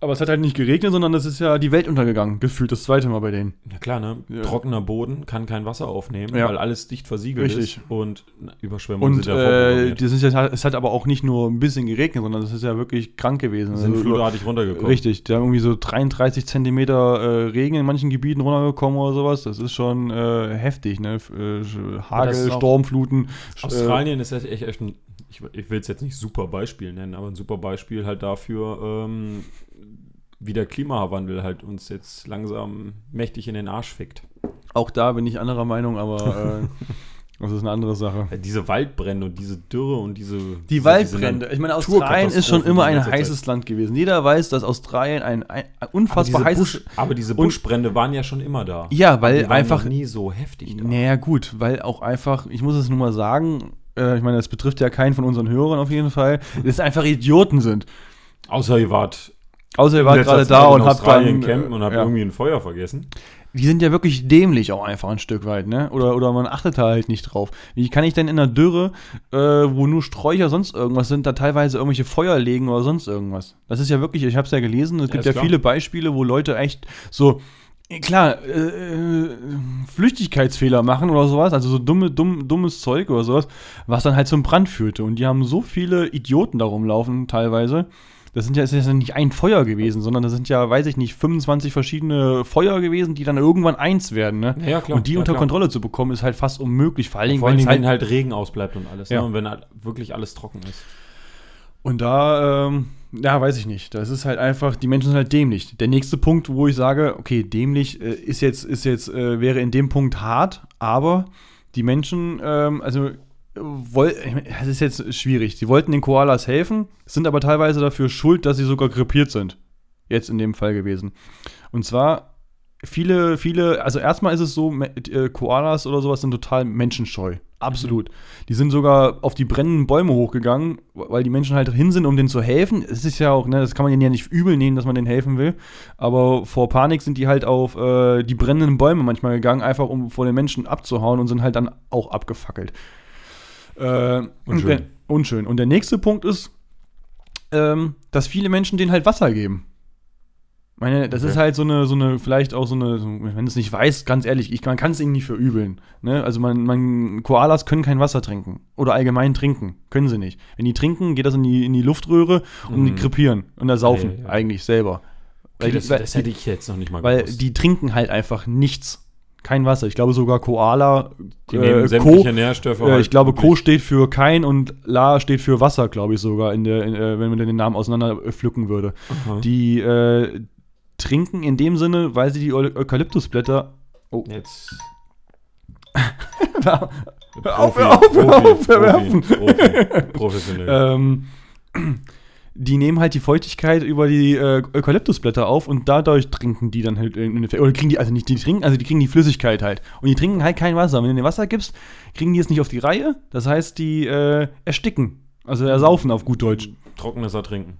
Aber es hat halt nicht geregnet, sondern es ist ja die Welt untergegangen, gefühlt das zweite Mal bei denen. Ja klar, ne? Ja. Trockener Boden kann kein Wasser aufnehmen, Ja. weil alles dicht versiegelt Richtig. ist und na, Überschwemmungen Und sind ja äh, das ist ja, es hat aber auch nicht nur ein bisschen geregnet, sondern es ist ja wirklich krank gewesen. sind Also, flutartig runtergekommen. Richtig, da haben irgendwie so 33 Zentimeter äh, Regen in manchen Gebieten runtergekommen oder sowas. Das ist schon äh, heftig, ne? Äh, Hagel, Sturmfluten. Sch- Australien ist echt, echt, echt ein, ich, ich will es jetzt nicht super Beispiel nennen, aber ein super Beispiel halt dafür, ähm, wie der Klimawandel halt uns jetzt langsam mächtig in den Arsch fickt. Auch da bin ich anderer Meinung, aber äh, das ist eine andere Sache. Diese Waldbrände und diese Dürre und diese. Die diese, Waldbrände. Ich meine, Australien ist schon immer ein Zeit. heißes Land gewesen. Jeder weiß, dass Australien ein, ein aber unfassbar diese, heißes. Busch, aber diese Buschbrände waren ja schon immer da. Ja, weil Die waren einfach nie so heftig da. Naja, gut, weil auch einfach, ich muss es nur mal sagen, äh, ich meine, das betrifft ja keinen von unseren Hörern auf jeden Fall, dass es einfach Idioten sind. Außer ihr wart Außer ihr wart gerade da und habt dann. campen und habt ja. irgendwie ein Feuer vergessen. Die sind ja wirklich dämlich auch einfach ein Stück weit, ne? Oder, oder man achtet da halt nicht drauf. Wie kann ich denn in einer Dürre, äh, wo nur Sträucher sonst irgendwas sind, da teilweise irgendwelche Feuer legen oder sonst irgendwas? Das ist ja wirklich, ich habe es ja gelesen, es Ja, gibt ja klar. viele Beispiele, wo Leute echt so, äh, klar, äh, äh, Flüchtigkeitsfehler machen oder sowas, also so dumme, dumm, dummes Zeug oder sowas, was dann halt zum Brand führte. Und die haben so viele Idioten da rumlaufen teilweise. Das sind ja, es ist ja nicht ein Feuer gewesen, sondern das sind ja, weiß ich nicht, 25 verschiedene Feuer gewesen, die dann irgendwann eins werden, ne? Ja, klar. und die ja, unter klar. Kontrolle zu bekommen, ist halt fast unmöglich. Vor allen Dingen, Vor allem, wenn es wenn halt, halt Regen ausbleibt und alles. Ja. Ne? Und wenn halt wirklich alles trocken ist. Und da, ähm, ja, weiß ich nicht. Das ist halt einfach, die Menschen sind halt dämlich. Der nächste Punkt, wo ich sage, okay, dämlich äh, ist jetzt, ist jetzt, äh, wäre in dem Punkt hart, aber die Menschen, ähm, also das ist jetzt schwierig. Die wollten den Koalas helfen, sind aber teilweise dafür schuld, dass sie sogar krepiert sind. Jetzt in dem Fall gewesen. Und zwar viele, viele, also erstmal ist es so, äh, Koalas oder sowas sind total menschenscheu. Absolut. Die sind sogar auf die brennenden Bäume hochgegangen, weil die Menschen halt hin sind, um denen zu helfen. Es ist ja auch, ne, das kann man denen ja nicht übel nehmen, dass man denen helfen will. Aber vor Panik sind die halt auf äh, die brennenden Bäume manchmal gegangen, einfach um vor den Menschen abzuhauen und sind halt dann auch abgefackelt. Äh, und Unschön. der, unschön. Und der nächste Punkt ist, ähm, dass viele Menschen denen halt Wasser geben. meine, das Okay. ist halt so eine, so eine, vielleicht auch so eine, wenn du es nicht weißt, ganz ehrlich, ich, man kann es ihnen nicht verübeln. Ne? Also man, man, Koalas können kein Wasser trinken. Oder allgemein trinken. Können sie nicht. Wenn die trinken, geht das in die, in die Luftröhre und die Mhm. krepieren und ersaufen Ja, ja. eigentlich selber. Okay, die- das, weil- das hätte ich jetzt noch nicht mal Weil gewusst. die trinken halt einfach nichts. Kein Wasser. Ich glaube sogar Koala, die nehmen äh, sämtliche Co, Nährstoffe. äh, ich glaube, Co steht für kein und La steht für Wasser, glaube ich sogar, in der, in, äh, wenn man den Namen auseinander äh, pflücken würde. Aha. Die äh, trinken in dem Sinne, weil sie die Eu Eukalyptusblätter. Oh, Jetzt. Auf, Profi, auf, hör Profi, auf, verwerfen. Profi, Profi, professionell. ähm, die nehmen halt die Feuchtigkeit über die äh, Eukalyptusblätter auf und dadurch trinken die dann halt in, in oder kriegen die also nicht die trinken also die kriegen die Flüssigkeit halt und die trinken halt kein Wasser. Wenn du denen Wasser gibst, kriegen die es nicht auf die Reihe. Das heißt, die äh, ersticken, also ersaufen auf gut Deutsch. Trockenes Ertrinken.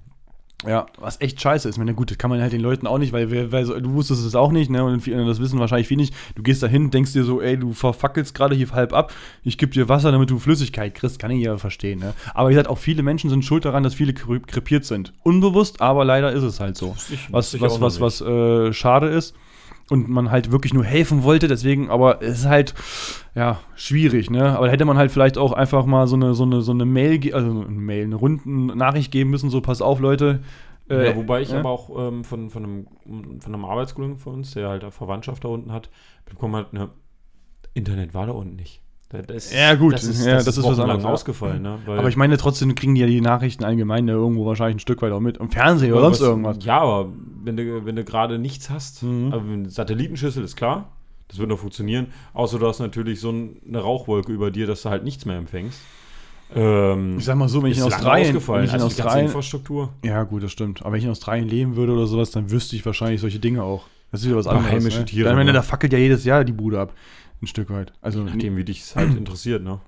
Ja, was echt scheiße ist. Ich meine, gut, das kann man halt den Leuten auch nicht, weil, wer- weil du wusstest es auch nicht, ne? Und das wissen wahrscheinlich viele nicht. Du gehst da hin, denkst dir so, ey, du verfackelst gerade hier halb ab, ich gebe dir Wasser, damit du Flüssigkeit kriegst, kann ich ja verstehen, ne? Aber wie gesagt, auch viele Menschen sind schuld daran, dass viele krepiert sind. Unbewusst, aber leider ist es halt so. Ich- Was, was, was, noch was äh, schade ist. Und man halt wirklich nur helfen wollte, deswegen, aber es ist halt, ja, schwierig, ne? Aber da hätte man halt vielleicht auch einfach mal so eine, so eine, so eine Mail, also eine Mail, eine runden Nachricht geben müssen, so, pass auf, Leute. äh, ja, wobei ich ja? aber auch ähm, von, von, einem, von einem Arbeitskollegen von uns, der halt eine Verwandtschaft da unten hat, bekommen hat, ne, Internet war da unten nicht. Da- Das, Ja, gut. das ist, Ja, das ist ist was anderes, ausgefallen. Ne? Aber ich meine, trotzdem kriegen die ja die Nachrichten allgemein ja irgendwo wahrscheinlich ein Stück weit auch mit. Im Fernsehen oder sonst was- irgendwas. Ja, aber wenn du, wenn du gerade nichts hast, Mhm. also eine Satellitenschüssel ist klar, das wird noch funktionieren, außer du hast natürlich so ein- eine Rauchwolke über dir, dass du halt nichts mehr empfängst. Ähm, Ich sag mal so, wenn ich in Australien, wenn ich in also Australien, Infrastruktur. ja gut, das stimmt. Aber wenn ich in Australien leben würde oder sowas, dann wüsste ich wahrscheinlich solche Dinge auch. Das ist wieder was anderes. heimische ne? Tiere, Ich meine, ne? da fackelt ja jedes Jahr die Bude ab. Ein Stück weit. Also, Nachdem, wie dich es halt interessiert, ne?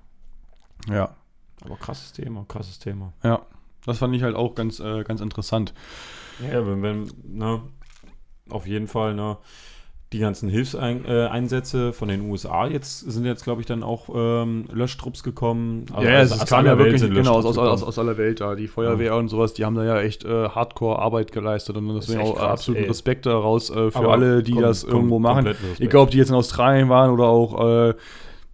ja. Aber krasses Thema, krasses Thema. Ja. Das fand ich halt auch ganz, äh, ganz interessant. Ja, wenn, wenn, ne, auf jeden Fall, ne, die ganzen Hilfseinsätze äh, Einsätze von den USA jetzt sind jetzt, glaube ich, dann auch ähm, Löschtrupps gekommen. Also ja, aus- es kam ja Welt wirklich, genau, aus, aus, aus, aller Welt da. Die Feuerwehr und sowas, die haben da ja echt äh, Hardcore-Arbeit geleistet und ist deswegen auch krass, absoluten ey. Respekt daraus äh, für Aber alle, die kom- das kom- irgendwo machen. Egal, ob die jetzt in Australien waren oder auch äh,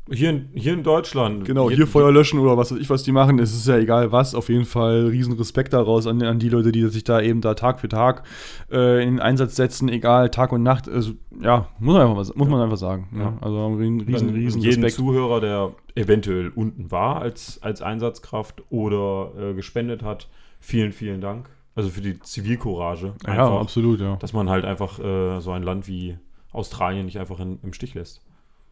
Hier in, hier in Deutschland. Genau, hier Feuer löschen oder was weiß ich, was die machen, es ist ja egal was, auf jeden Fall riesen Respekt daraus an, an die Leute, die sich da eben da Tag für Tag äh, in den Einsatz setzen, egal Tag und Nacht, also, ja, muss man einfach, muss man einfach sagen. Ja. Ja. Also riesen, riesen, riesen jeden Respekt. Zuhörer, der eventuell unten war als, als Einsatzkraft oder äh, gespendet hat, vielen, vielen Dank. Also für die Zivilcourage. Ja, Einfach, absolut, ja. dass man halt einfach äh, so ein Land wie Australien nicht einfach in, im Stich lässt.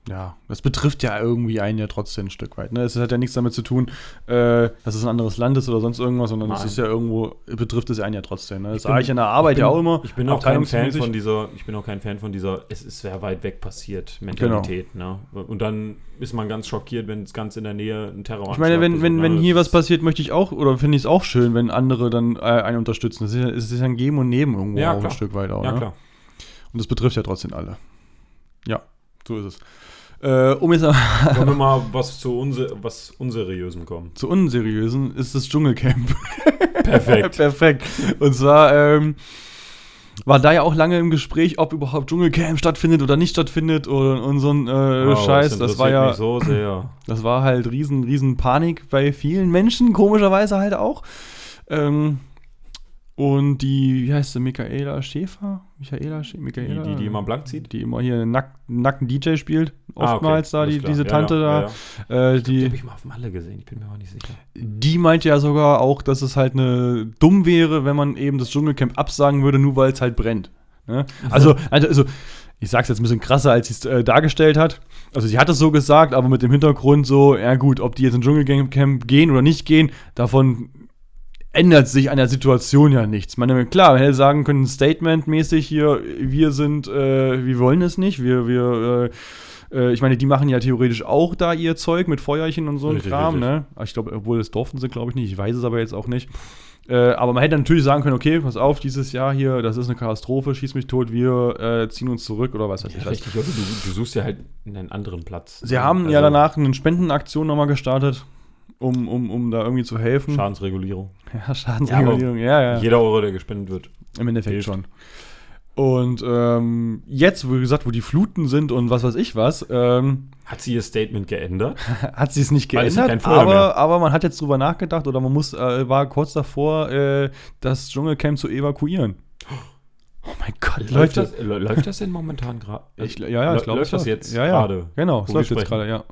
Ja, das betrifft ja irgendwie einen ja trotzdem ein Stück weit. Ne? Es hat ja nichts damit zu tun, äh, dass es ein anderes Land ist oder sonst irgendwas, sondern es Nein. ist ja irgendwo, betrifft es einen ja trotzdem. Ne? Das sage ich in der Arbeit bin, ja auch immer. Ich bin auch kein Fan von dieser, ich bin auch kein Fan von dieser, es ist sehr weit weg passiert Mentalität. Ne? Und dann ist man ganz schockiert, wenn es ganz in der Nähe ein Terror Ich meine, wenn, wenn, wenn hier was passiert. möchte ich auch, oder finde ich es auch schön, wenn andere dann äh, einen unterstützen. Das ist ja, es ist ja ein Geben und Nehmen irgendwo Ja, auch ein. Stück weit auch. Ja, ne? klar. Und das betrifft ja trotzdem alle. Ja, so ist es. Äh, um jetzt Wollen wir mal was zu unse was Unseriösem kommen. zu unseriösen ist das Dschungelcamp. Perfekt. Perfekt. Und zwar ähm, war da ja auch lange im Gespräch, ob überhaupt Dschungelcamp stattfindet oder nicht stattfindet und, und so ein äh, Wow, Scheiß. Das war interessiert ja, so sehr. das war halt riesen, riesen Panik bei vielen Menschen, komischerweise halt auch. Ähm, und die, wie heißt sie, Michaela Schäfer? Michaela Schä Die, Michaela? die, die immer blank zieht. die immer hier nack, nackten DJ spielt, Ah, okay. oftmals da, die, diese Ja, Tante ja, da. ja, ja. Äh, Die, die, habe ich mal auf Malle gesehen, ich bin mir aber nicht sicher. die meinte ja sogar auch, dass es halt eine dumm wäre, wenn man eben das Dschungelcamp absagen würde, nur weil es halt brennt. Ne? Also, also, also, ich sag's jetzt ein bisschen krasser, als sie es äh, dargestellt hat. Also sie hat es so gesagt, aber mit dem Hintergrund so, ja gut, ob die jetzt in Dschungelcamp gehen oder nicht gehen, davon ändert sich an der Situation ja nichts. Ich meine, klar, man hätte sagen können, Statement-mäßig hier, wir sind, äh, wir wollen es nicht, wir, wir, äh, äh, ich meine, die machen ja theoretisch auch da ihr Zeug mit Feuerchen und so ein Kram, richtig. ne? Ich glaube, obwohl das durften sie, glaube ich, nicht. Ich weiß es aber jetzt auch nicht. Äh, aber man hätte natürlich sagen können, okay, pass auf, dieses Jahr hier, das ist eine Katastrophe, schieß mich tot, wir äh, ziehen uns zurück oder was weiß ich Ja, was. richtig, oder du, du suchst ja halt einen anderen Platz. Sie haben Also, ja danach eine Spendenaktion nochmal gestartet, um, um, um da irgendwie zu helfen. Schadensregulierung. Ja, Schadensregulierung, ja, ja. Jeder Euro, der gespendet wird. Im Endeffekt Hilft. schon. Und ähm, jetzt, wie gesagt, wo die Fluten sind und was weiß ich was, ähm, Hat sie ihr Statement geändert? hat sie es nicht ja geändert, kein aber, aber man hat jetzt drüber nachgedacht oder man muss, äh, war kurz davor, äh, das Dschungelcamp zu evakuieren. Oh mein Gott, Läuft das, lä- läuft das denn momentan gerade? Ja, ja, ich glaube, läuft das jetzt ja, ja. gerade? Genau, es läuft jetzt gerade, ja.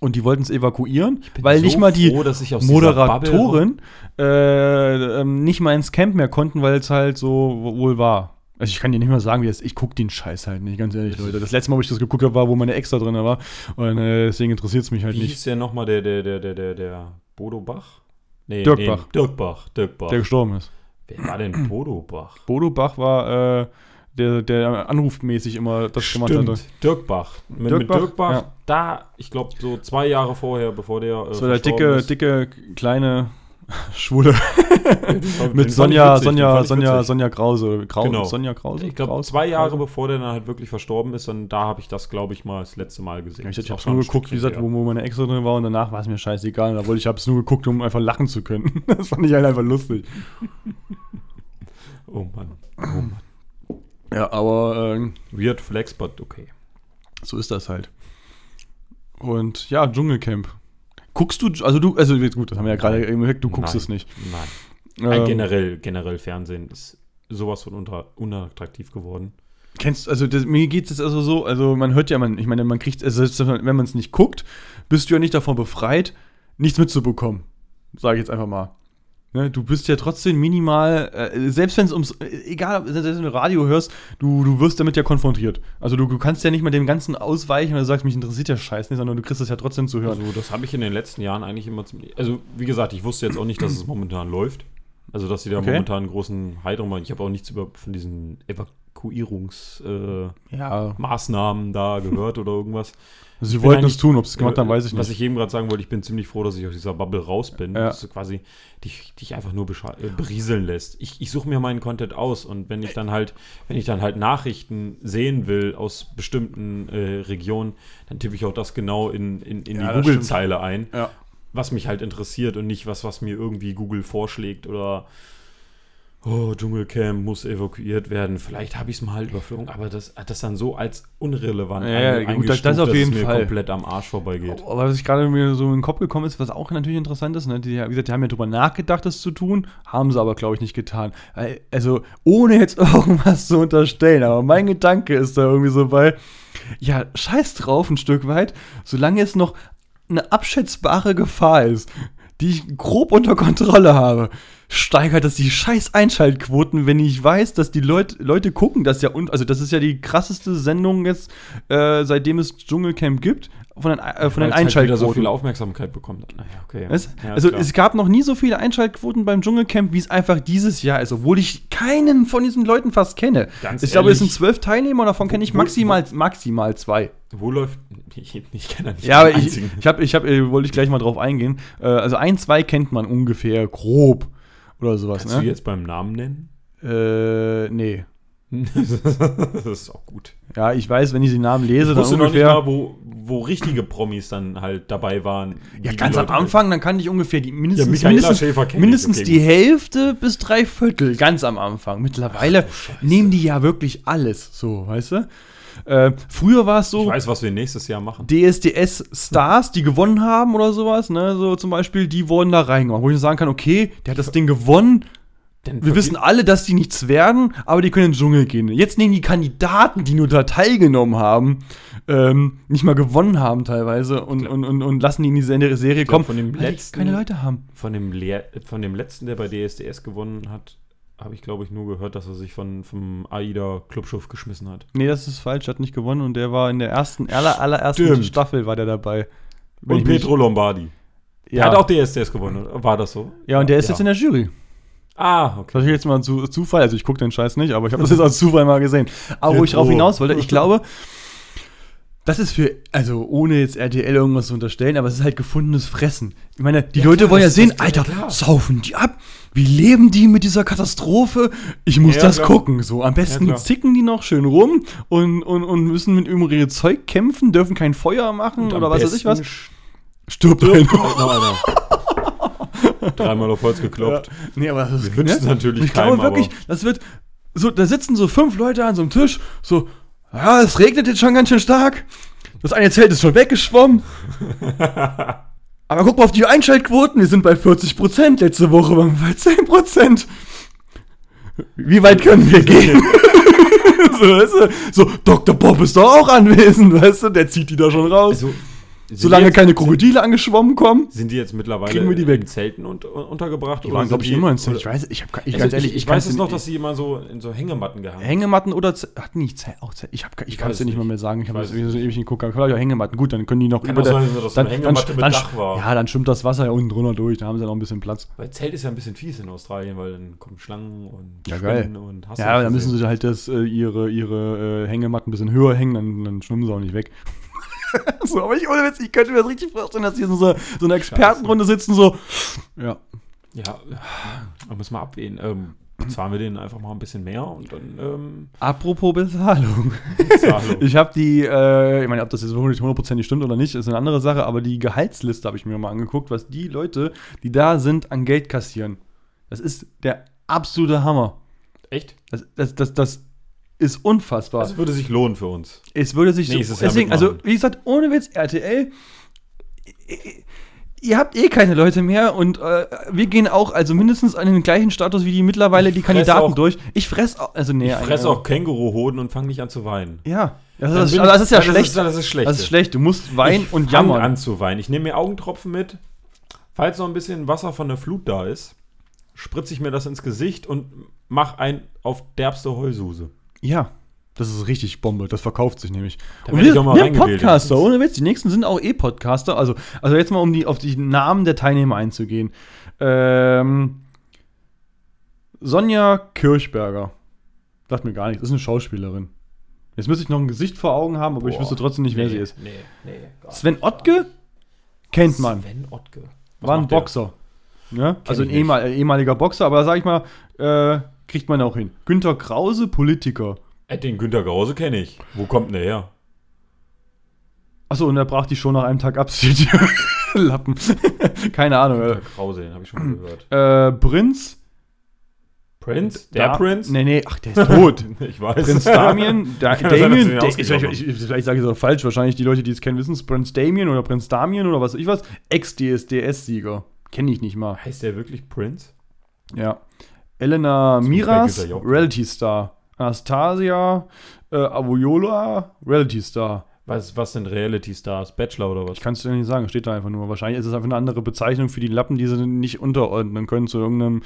Und die wollten es evakuieren, weil so nicht mal die froh, Moderatoren äh, ähm, nicht mal ins Camp mehr konnten, weil es halt so wohl war. Also ich kann dir nicht mal sagen, wie das Ich gucke den Scheiß halt nicht, ganz ehrlich, Leute. Das letzte Mal, wo ich das geguckt habe, war, wo meine Ex da drin war. Und äh, deswegen interessiert es mich halt Wie nicht. hieß der nochmal, der, der, der, der, der, der Bodo Bach? Nee, Dirk nee, Bach. Dirk Bach, Dirk Bach. Der gestorben ist. Wer war denn Bodo Bach? Bodo Bach war äh, der, der anrufmäßig immer das gemacht hatte. Dirk Bach. Mit Dirk mit Bach, Dirk Bach, ja. da, ich glaube, so zwei Jahre vorher, bevor der. Äh, So der dicke, ist. dicke, kleine Schwule mit Sonja, witzig, Sonja, Sonja. Sonja Krause. Krause Genau. Sonja Krause? Ich glaube, zwei Jahre Krause? bevor der dann halt wirklich verstorben ist, und da habe ich das, glaube ich, mal das letzte Mal gesehen. Ja, ich ich auch schon nur geguckt, wie Stückchen gesagt, her. wo, wo meine Ex drin war und danach war es mir scheißegal. Da wollte ich hab's nur geguckt, um einfach lachen zu können. Das fand ich halt einfach lustig. Oh Mann. Oh Mann. Ja, aber ähm, Weird Flex, but okay. so ist das halt. Und ja, Dschungelcamp. Guckst du, also du, also gut, das haben wir ja gerade eben gesagt, du guckst Nein. es nicht. Nein. Ein Ähm, generell, generell Fernsehen ist sowas von unter, unattraktiv geworden. Kennst also das, mir geht es also so, also man hört ja, man, ich meine, man kriegt, also wenn man es nicht guckt, bist du ja nicht davon befreit, nichts mitzubekommen. Sage ich jetzt einfach mal. Ne, du bist ja trotzdem minimal, äh, selbst wenn es ums, äh, egal, selbst wenn du Radio hörst, du, du wirst damit ja konfrontiert. Also du, du kannst ja nicht mal dem Ganzen ausweichen und sagst, mich interessiert der Scheiß nicht, sondern du kriegst es ja trotzdem zu hören. Also, das habe ich in den letzten Jahren eigentlich immer ziemlich. Also, wie gesagt, ich wusste jetzt auch nicht, dass es momentan läuft. Also, dass sie da Okay. momentan einen großen Hype machen. Ich habe auch nichts über von diesen Evakuierungsmaßnahmen äh, ja, da gehört oder irgendwas. Sie bin wollten es tun, ob sie es gemacht haben, Äh, weiß ich Was nicht. ich eben gerade sagen wollte, ich bin ziemlich froh, dass ich aus dieser Bubble raus bin. Ja. Das ist quasi dich, dich einfach nur äh, berieseln lässt. Ich, ich suche mir meinen Content aus und wenn ich dann halt, wenn ich dann halt Nachrichten sehen will aus bestimmten äh, Regionen, dann tippe ich auch das genau in, in, in Ja, die Google-Zeile ein, ja. was mich halt interessiert und nicht was, was mir irgendwie Google vorschlägt oder Oh, Dschungelcamp muss evakuiert werden. Vielleicht habe ich es mal überflogen, aber das hat das dann so als unrelevant Ja, ja, gut, das- das auf dass jeden es mir Fall. komplett am Arsch vorbeigeht. Aber was ich gerade mir so in den Kopf gekommen ist, was auch natürlich interessant ist, ne? die, wie gesagt, die haben ja drüber nachgedacht, das zu tun, haben sie aber, glaube ich, nicht getan. Also, ohne jetzt irgendwas zu unterstellen, aber mein Gedanke ist da irgendwie so bei, ja, scheiß drauf ein Stück weit, solange es noch eine abschätzbare Gefahr ist, die ich grob unter Kontrolle habe, steigert das die scheiß Einschaltquoten, wenn ich weiß, dass die Leut, Leute gucken das ja und also das ist ja die krasseste Sendung jetzt, äh, seitdem es Dschungelcamp gibt, von den, äh, von den halt Einschaltquoten. so viel Aufmerksamkeit. Naja, okay. Weißt? Ja, also klar. es gab noch nie so viele Einschaltquoten beim Dschungelcamp, wie es einfach dieses Jahr ist, obwohl ich keinen von diesen Leuten fast kenne. Ganz ich glaube, es sind ehrlich, zwölf Teilnehmer, davon kenne ich maximal, maximal zwei. Wo läuft. Ich, ich kenne nicht Ja, aber ich, ich habe, ich hab, äh, wollte ich gleich mal drauf eingehen. Äh, also ein, zwei kennt man ungefähr, grob oder sowas. Kannst du Ne? jetzt beim Namen nennen? Äh, nee. das ist auch gut. Ja, ich weiß, wenn ich den Namen lese, Ich dann wusste noch nicht ungefähr. mal, wo, wo richtige Promis dann halt dabei waren. ja, ganz am Anfang, dann kannte ich ungefähr die mindestens, Ja, mindestens, mindestens okay, die gut. Hälfte bis drei Viertel, ganz am Anfang. Mittlerweile nehmen die ja wirklich alles, so, weißt du? Äh, früher war es Ich so, weiß, was wir nächstes Jahr machen. DSDS-Stars, die gewonnen haben oder sowas, ne, so zum Beispiel, die wurden da reingemacht, wo ich sagen kann, okay, der hat das Ding gewonnen, Denn wir wissen alle, dass die nichts werden, aber die können in den Dschungel gehen. Jetzt nehmen die Kandidaten, die nur da teilgenommen haben, ähm, nicht mal gewonnen haben teilweise und, und, und, und lassen die in die Serie Serie glaub, kommen, von dem letzten- keine Leute haben. Von dem, Lehr von dem letzten, der bei DSDS gewonnen hat, habe ich, glaube ich, nur gehört, dass er sich von, vom AIDA Clubschiff geschmissen hat. Nee, das ist falsch, hat nicht gewonnen und der war in der ersten, aller, allerersten Stimmt. Staffel war der dabei. Wenn Und ich mich- Petro Lombardi. Der ja. hat auch DSDS gewonnen, oder? war das so? ja, und der ist jetzt in der Jury. Ah, okay. Das ist jetzt mal zu, Zufall, also ich gucke den Scheiß nicht, aber ich habe das jetzt als Zufall mal gesehen. Aber wo ich Petro. darauf hinaus wollte, ich glaube, das ist für, also ohne jetzt RTL irgendwas zu unterstellen, aber es ist halt gefundenes Fressen. Ich meine, die Ja, Leute klar, wollen ja sehen, Alter, ja, klar. saufen die ab? Wie leben die mit dieser Katastrophe? Ich muss Ja, das klar. gucken. So, am besten klar. zicken die noch schön rum und, und, und müssen mit über ihr Zeug kämpfen, dürfen kein Feuer machen Und oder was weiß ich was. Stirbt einer. Dreimal auf Holz geklopft. Nee, aber das ist Wir wünschen es natürlich ich keinem, glaube wirklich, aber- das wird so, da sitzen so fünf Leute an so einem Tisch, so, ja, es regnet jetzt schon ganz schön stark. Das eine Zelt ist schon weggeschwommen. Aber guck mal auf die Einschaltquoten, wir sind bei 40%. Letzte Woche waren wir bei 10%. Wie weit können wir gehen? so, weißt du, so, Dr. Bob ist doch auch anwesend, weißt du, der zieht die da schon raus. Also, Solange keine Krokodile angeschwommen kommen. Sind die jetzt mittlerweile Kriegen wir die weg. in Zelten und, untergebracht? Die waren, glaube sind ich, immer in oder- Ich weiß, ich habe ich Also ganz ehrlich, ich, ich weiß es noch, dass sie immer so in so Hängematten gehangen haben. Hängematten oder hatten nicht Zelt, auch Zelt. Ich, hab, ich Ich kann es dir nicht mal mehr sagen. Ich habe das so ewig nicht geguckt. Vielleicht auch Hängematten. Gut, dann können die noch Kann über der. sein, dass das dann, dann, mit dann, Dach war. Ja, dann schwimmt das Wasser ja unten drunter durch. Da haben sie noch ein bisschen Platz. Weil Zelt ist ja ein bisschen fies in Australien, weil dann kommen Schlangen und Ja, geil. Und Ja, dann müssen sie halt das, äh, ihre, ihre äh, Hängematten ein bisschen höher hängen, dann schwimmen sie auch nicht weg. so, aber ich, ohne Witz, ich könnte mir das richtig vorstellen, dass die in so, so einer Expertenrunde sitzen, so. Ja. Ja, da müssen wir abwählen. Ähm, bezahlen wir denen einfach mal ein bisschen mehr und dann ähm, Apropos Bezahlung. Zahlung. Ich habe die, äh, ich meine, ob das jetzt wirklich hundertprozentig stimmt oder nicht, ist eine andere Sache, aber die Gehaltsliste habe ich mir mal angeguckt, was die Leute, die da sind, an Geld kassieren. Das ist der absolute Hammer. Echt? Das, das, das, das ist unfassbar. Das würde sich lohnen für uns. es würde sich Nächstes Jahr deswegen, also mitmachen. wie gesagt, ohne Witz, RTL, ihr habt eh keine Leute mehr und äh, wir gehen auch also mindestens an den gleichen Status wie die mittlerweile die fress Kandidaten auch- durch. Ich fress auch, also nee, Ich fresse eigentlich- auch Känguruhoden und fange nicht an zu weinen. Ja, das ist, also das ist ja das schlecht. Ist, das ist schlecht. Das ist schlecht. Du musst weinen ich und jammern. an zu weinen. Ich nehme mir Augentropfen mit. Falls noch ein bisschen Wasser von der Flut da ist, spritze ich mir das ins Gesicht und mach ein auf derbste Heulsuse. Ja, das ist richtig Bombe. Das verkauft sich nämlich. Da und ich wir, auch mal wir reingebildet. Podcaster, ohne Witz. Die nächsten sind auch eh Podcaster. Also, also jetzt mal, um die, auf die Namen der Teilnehmer einzugehen. Ähm, Sonja Kirchberger. Sagt mir gar nichts. Ist eine Schauspielerin. Jetzt müsste ich noch ein Gesicht vor Augen haben, aber ich Boah. wüsste trotzdem nicht, wer Nee, sie ist. Nee, nee. Sven Ottke kennt man. Sven Ottke. Was War ein? Boxer. Ja? Also ein ich ehemal, ehemaliger Boxer, aber sag ich mal, äh, kriegt man auch hin. Günter Krause, Politiker. Äh, den Günter Krause kenne ich. Wo kommt denn der her? Achso, und er brach die schon nach einem Tag ab. Lappen. Keine Ahnung. Günter Krause, den habe ich schon mal gehört. Äh, äh, Prinz. Prince? Der Da- Prince? Nee, nee, ach, der ist tot. Ich weiß. Prinz Damien, da, Damien, da, ich, ich, vielleicht sage ich es auch falsch, wahrscheinlich die Leute, die es kennen, wissen es, Prinz Damien oder Prinz Damien oder was weiß ich was, Ex-DSDS-Sieger. Kenne ich nicht mal. Heißt der wirklich Prince? Ja. Elena Miras. Reality Star. Anastasia, äh, Avoyola, Reality Star. Was, was sind Reality Stars? Bachelor oder was? Ich kann es dir nicht sagen, steht da einfach nur. Wahrscheinlich ist es einfach eine andere Bezeichnung für die Lappen, die sie nicht unterordnen können zu irgendeinem,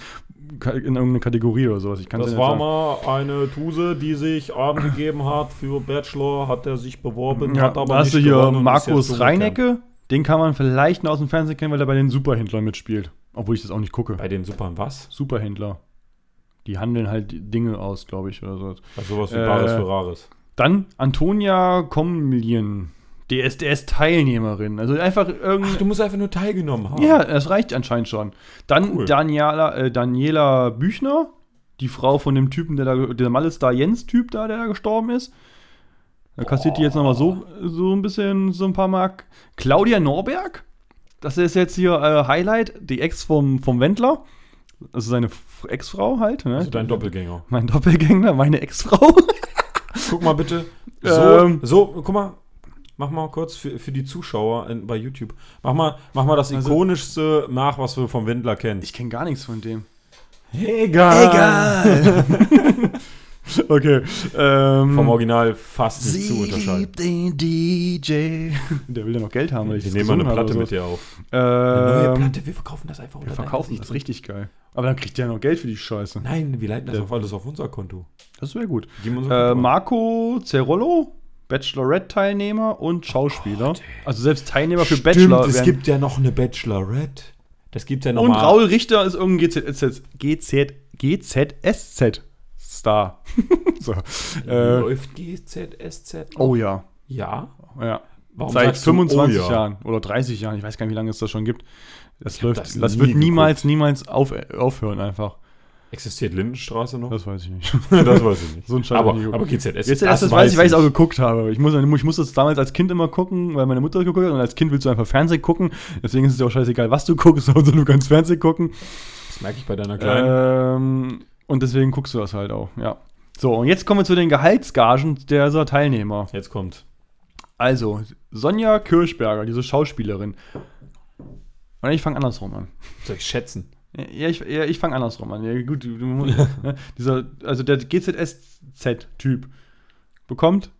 in irgendeine Kategorie oder sowas. Ich kann's Das war mal eine Tuse, die sich angegeben hat für Bachelor, hat er sich beworben, Ja, hat aber hast du nicht hier und ist Markus. Reinecke. Den kann man vielleicht noch aus dem Fernsehen kennen, weil er bei den Superhändlern mitspielt. Obwohl ich das auch nicht gucke. Bei den Supern was? Superhändler. Die handeln halt Dinge aus, glaube ich, oder so. Also sowas wie Äh, Bares für Rares. Dann Antonia Komlien. DSDS-Teilnehmerin. Also einfach irgendwie. du musst einfach nur teilgenommen haben. Ja, das reicht anscheinend schon. Dann Cool. Daniela, äh, Daniela Büchner, die Frau von dem Typen, der da, der Malestar Jens-Typ da, der da gestorben ist. Da kassiert die jetzt nochmal so, so ein bisschen, so ein paar Mark. Claudia Norberg, das ist jetzt hier äh, Highlight, die Ex vom, vom Wendler. Also seine Ex-Frau halt. Ne? Also dein Doppelgänger. Mein Doppelgänger, meine Ex-Frau. Guck mal bitte. So, Ähm. so, guck mal. Mach mal kurz für, für die Zuschauer in, bei YouTube. Mach mal, mach mal das Also- ikonischste nach, was wir vom Wendler kennen. Ich kenne gar nichts von dem. Egal. okay. Ähm, Vom Original fast nicht zu unterscheiden. den DJ. Der will ja noch Geld haben, weil ich Wir das nehmen mal eine Platte mit dir auf. Ähm, wir verkaufen das einfach wir verkaufen das richtig geil. Aber dann kriegt ja noch Geld für die Scheiße. Nein, wir leiten das Der- auf alles auf unser Konto. Das wäre gut. Äh. Marco Cerollo, Bachelorette-Teilnehmer und Schauspieler. Gott, ey. also selbst Teilnehmer für Stimmt, Bachelor. es gibt ja noch eine Bachelorette. Das gibt ja noch und mal. Raul Richter ist irgendein GZSZ, GZ, GZSZ-Star. so. äh, Läuft GZSZ? oh ja. Ja. ja. Warum Seit sagst du, 25 oh ja? Jahren oder 30 Jahren, ich weiß gar nicht, wie lange es das schon gibt. Das läuft, das das, wird geguckt. niemals, niemals auf, aufhören einfach. Existiert Lindenstraße noch? Das weiß ich nicht. das weiß ich nicht. So ein Scheiß aber, aber Jetzt erst das weiß ich, weil ich es auch geguckt habe. Ich muss, ich muss das damals als Kind immer gucken, weil meine Mutter geguckt hat und als Kind willst du einfach Fernsehen gucken. Deswegen ist es ja auch scheißegal, was du guckst, sondern du kannst Fernsehen gucken. Das merke ich bei deiner Kleinen. Ähm, und deswegen guckst du das halt auch, ja. So, und jetzt kommen wir zu den Gehaltsgagen dieser Teilnehmer. Jetzt kommt. Also, Sonja Kirchberger, diese Schauspielerin. Oder ich fange andersrum an. Soll ich schätzen? Ja, ich, ja, ich fange andersrum an. Ja, gut, ne, dieser, also der GZSZ-Typ bekommt.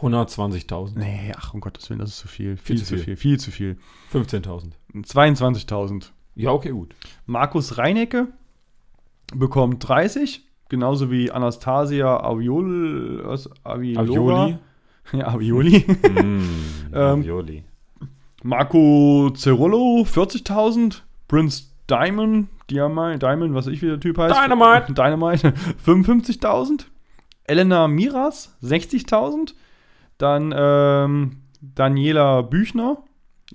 120.000. Nee, ach um Gottes Willen, das ist zu viel. Viel, Viel zu zu viel. viel. Viel zu viel. 15.000. 22.000. Ja, okay, gut. Markus Reinecke bekommt 30, genauso wie Anastasia Aviol, was. Avioli? Ja, Avioli. Mm, Ähm, Avioli. Marco Cerullo 40.000. Prince Diamond, Diamond, Diamond, was ich wie der Typ heißt. Dynamite. Dynamite 55.000. Elena Miras 60.000. Dann ähm, Daniela Büchner,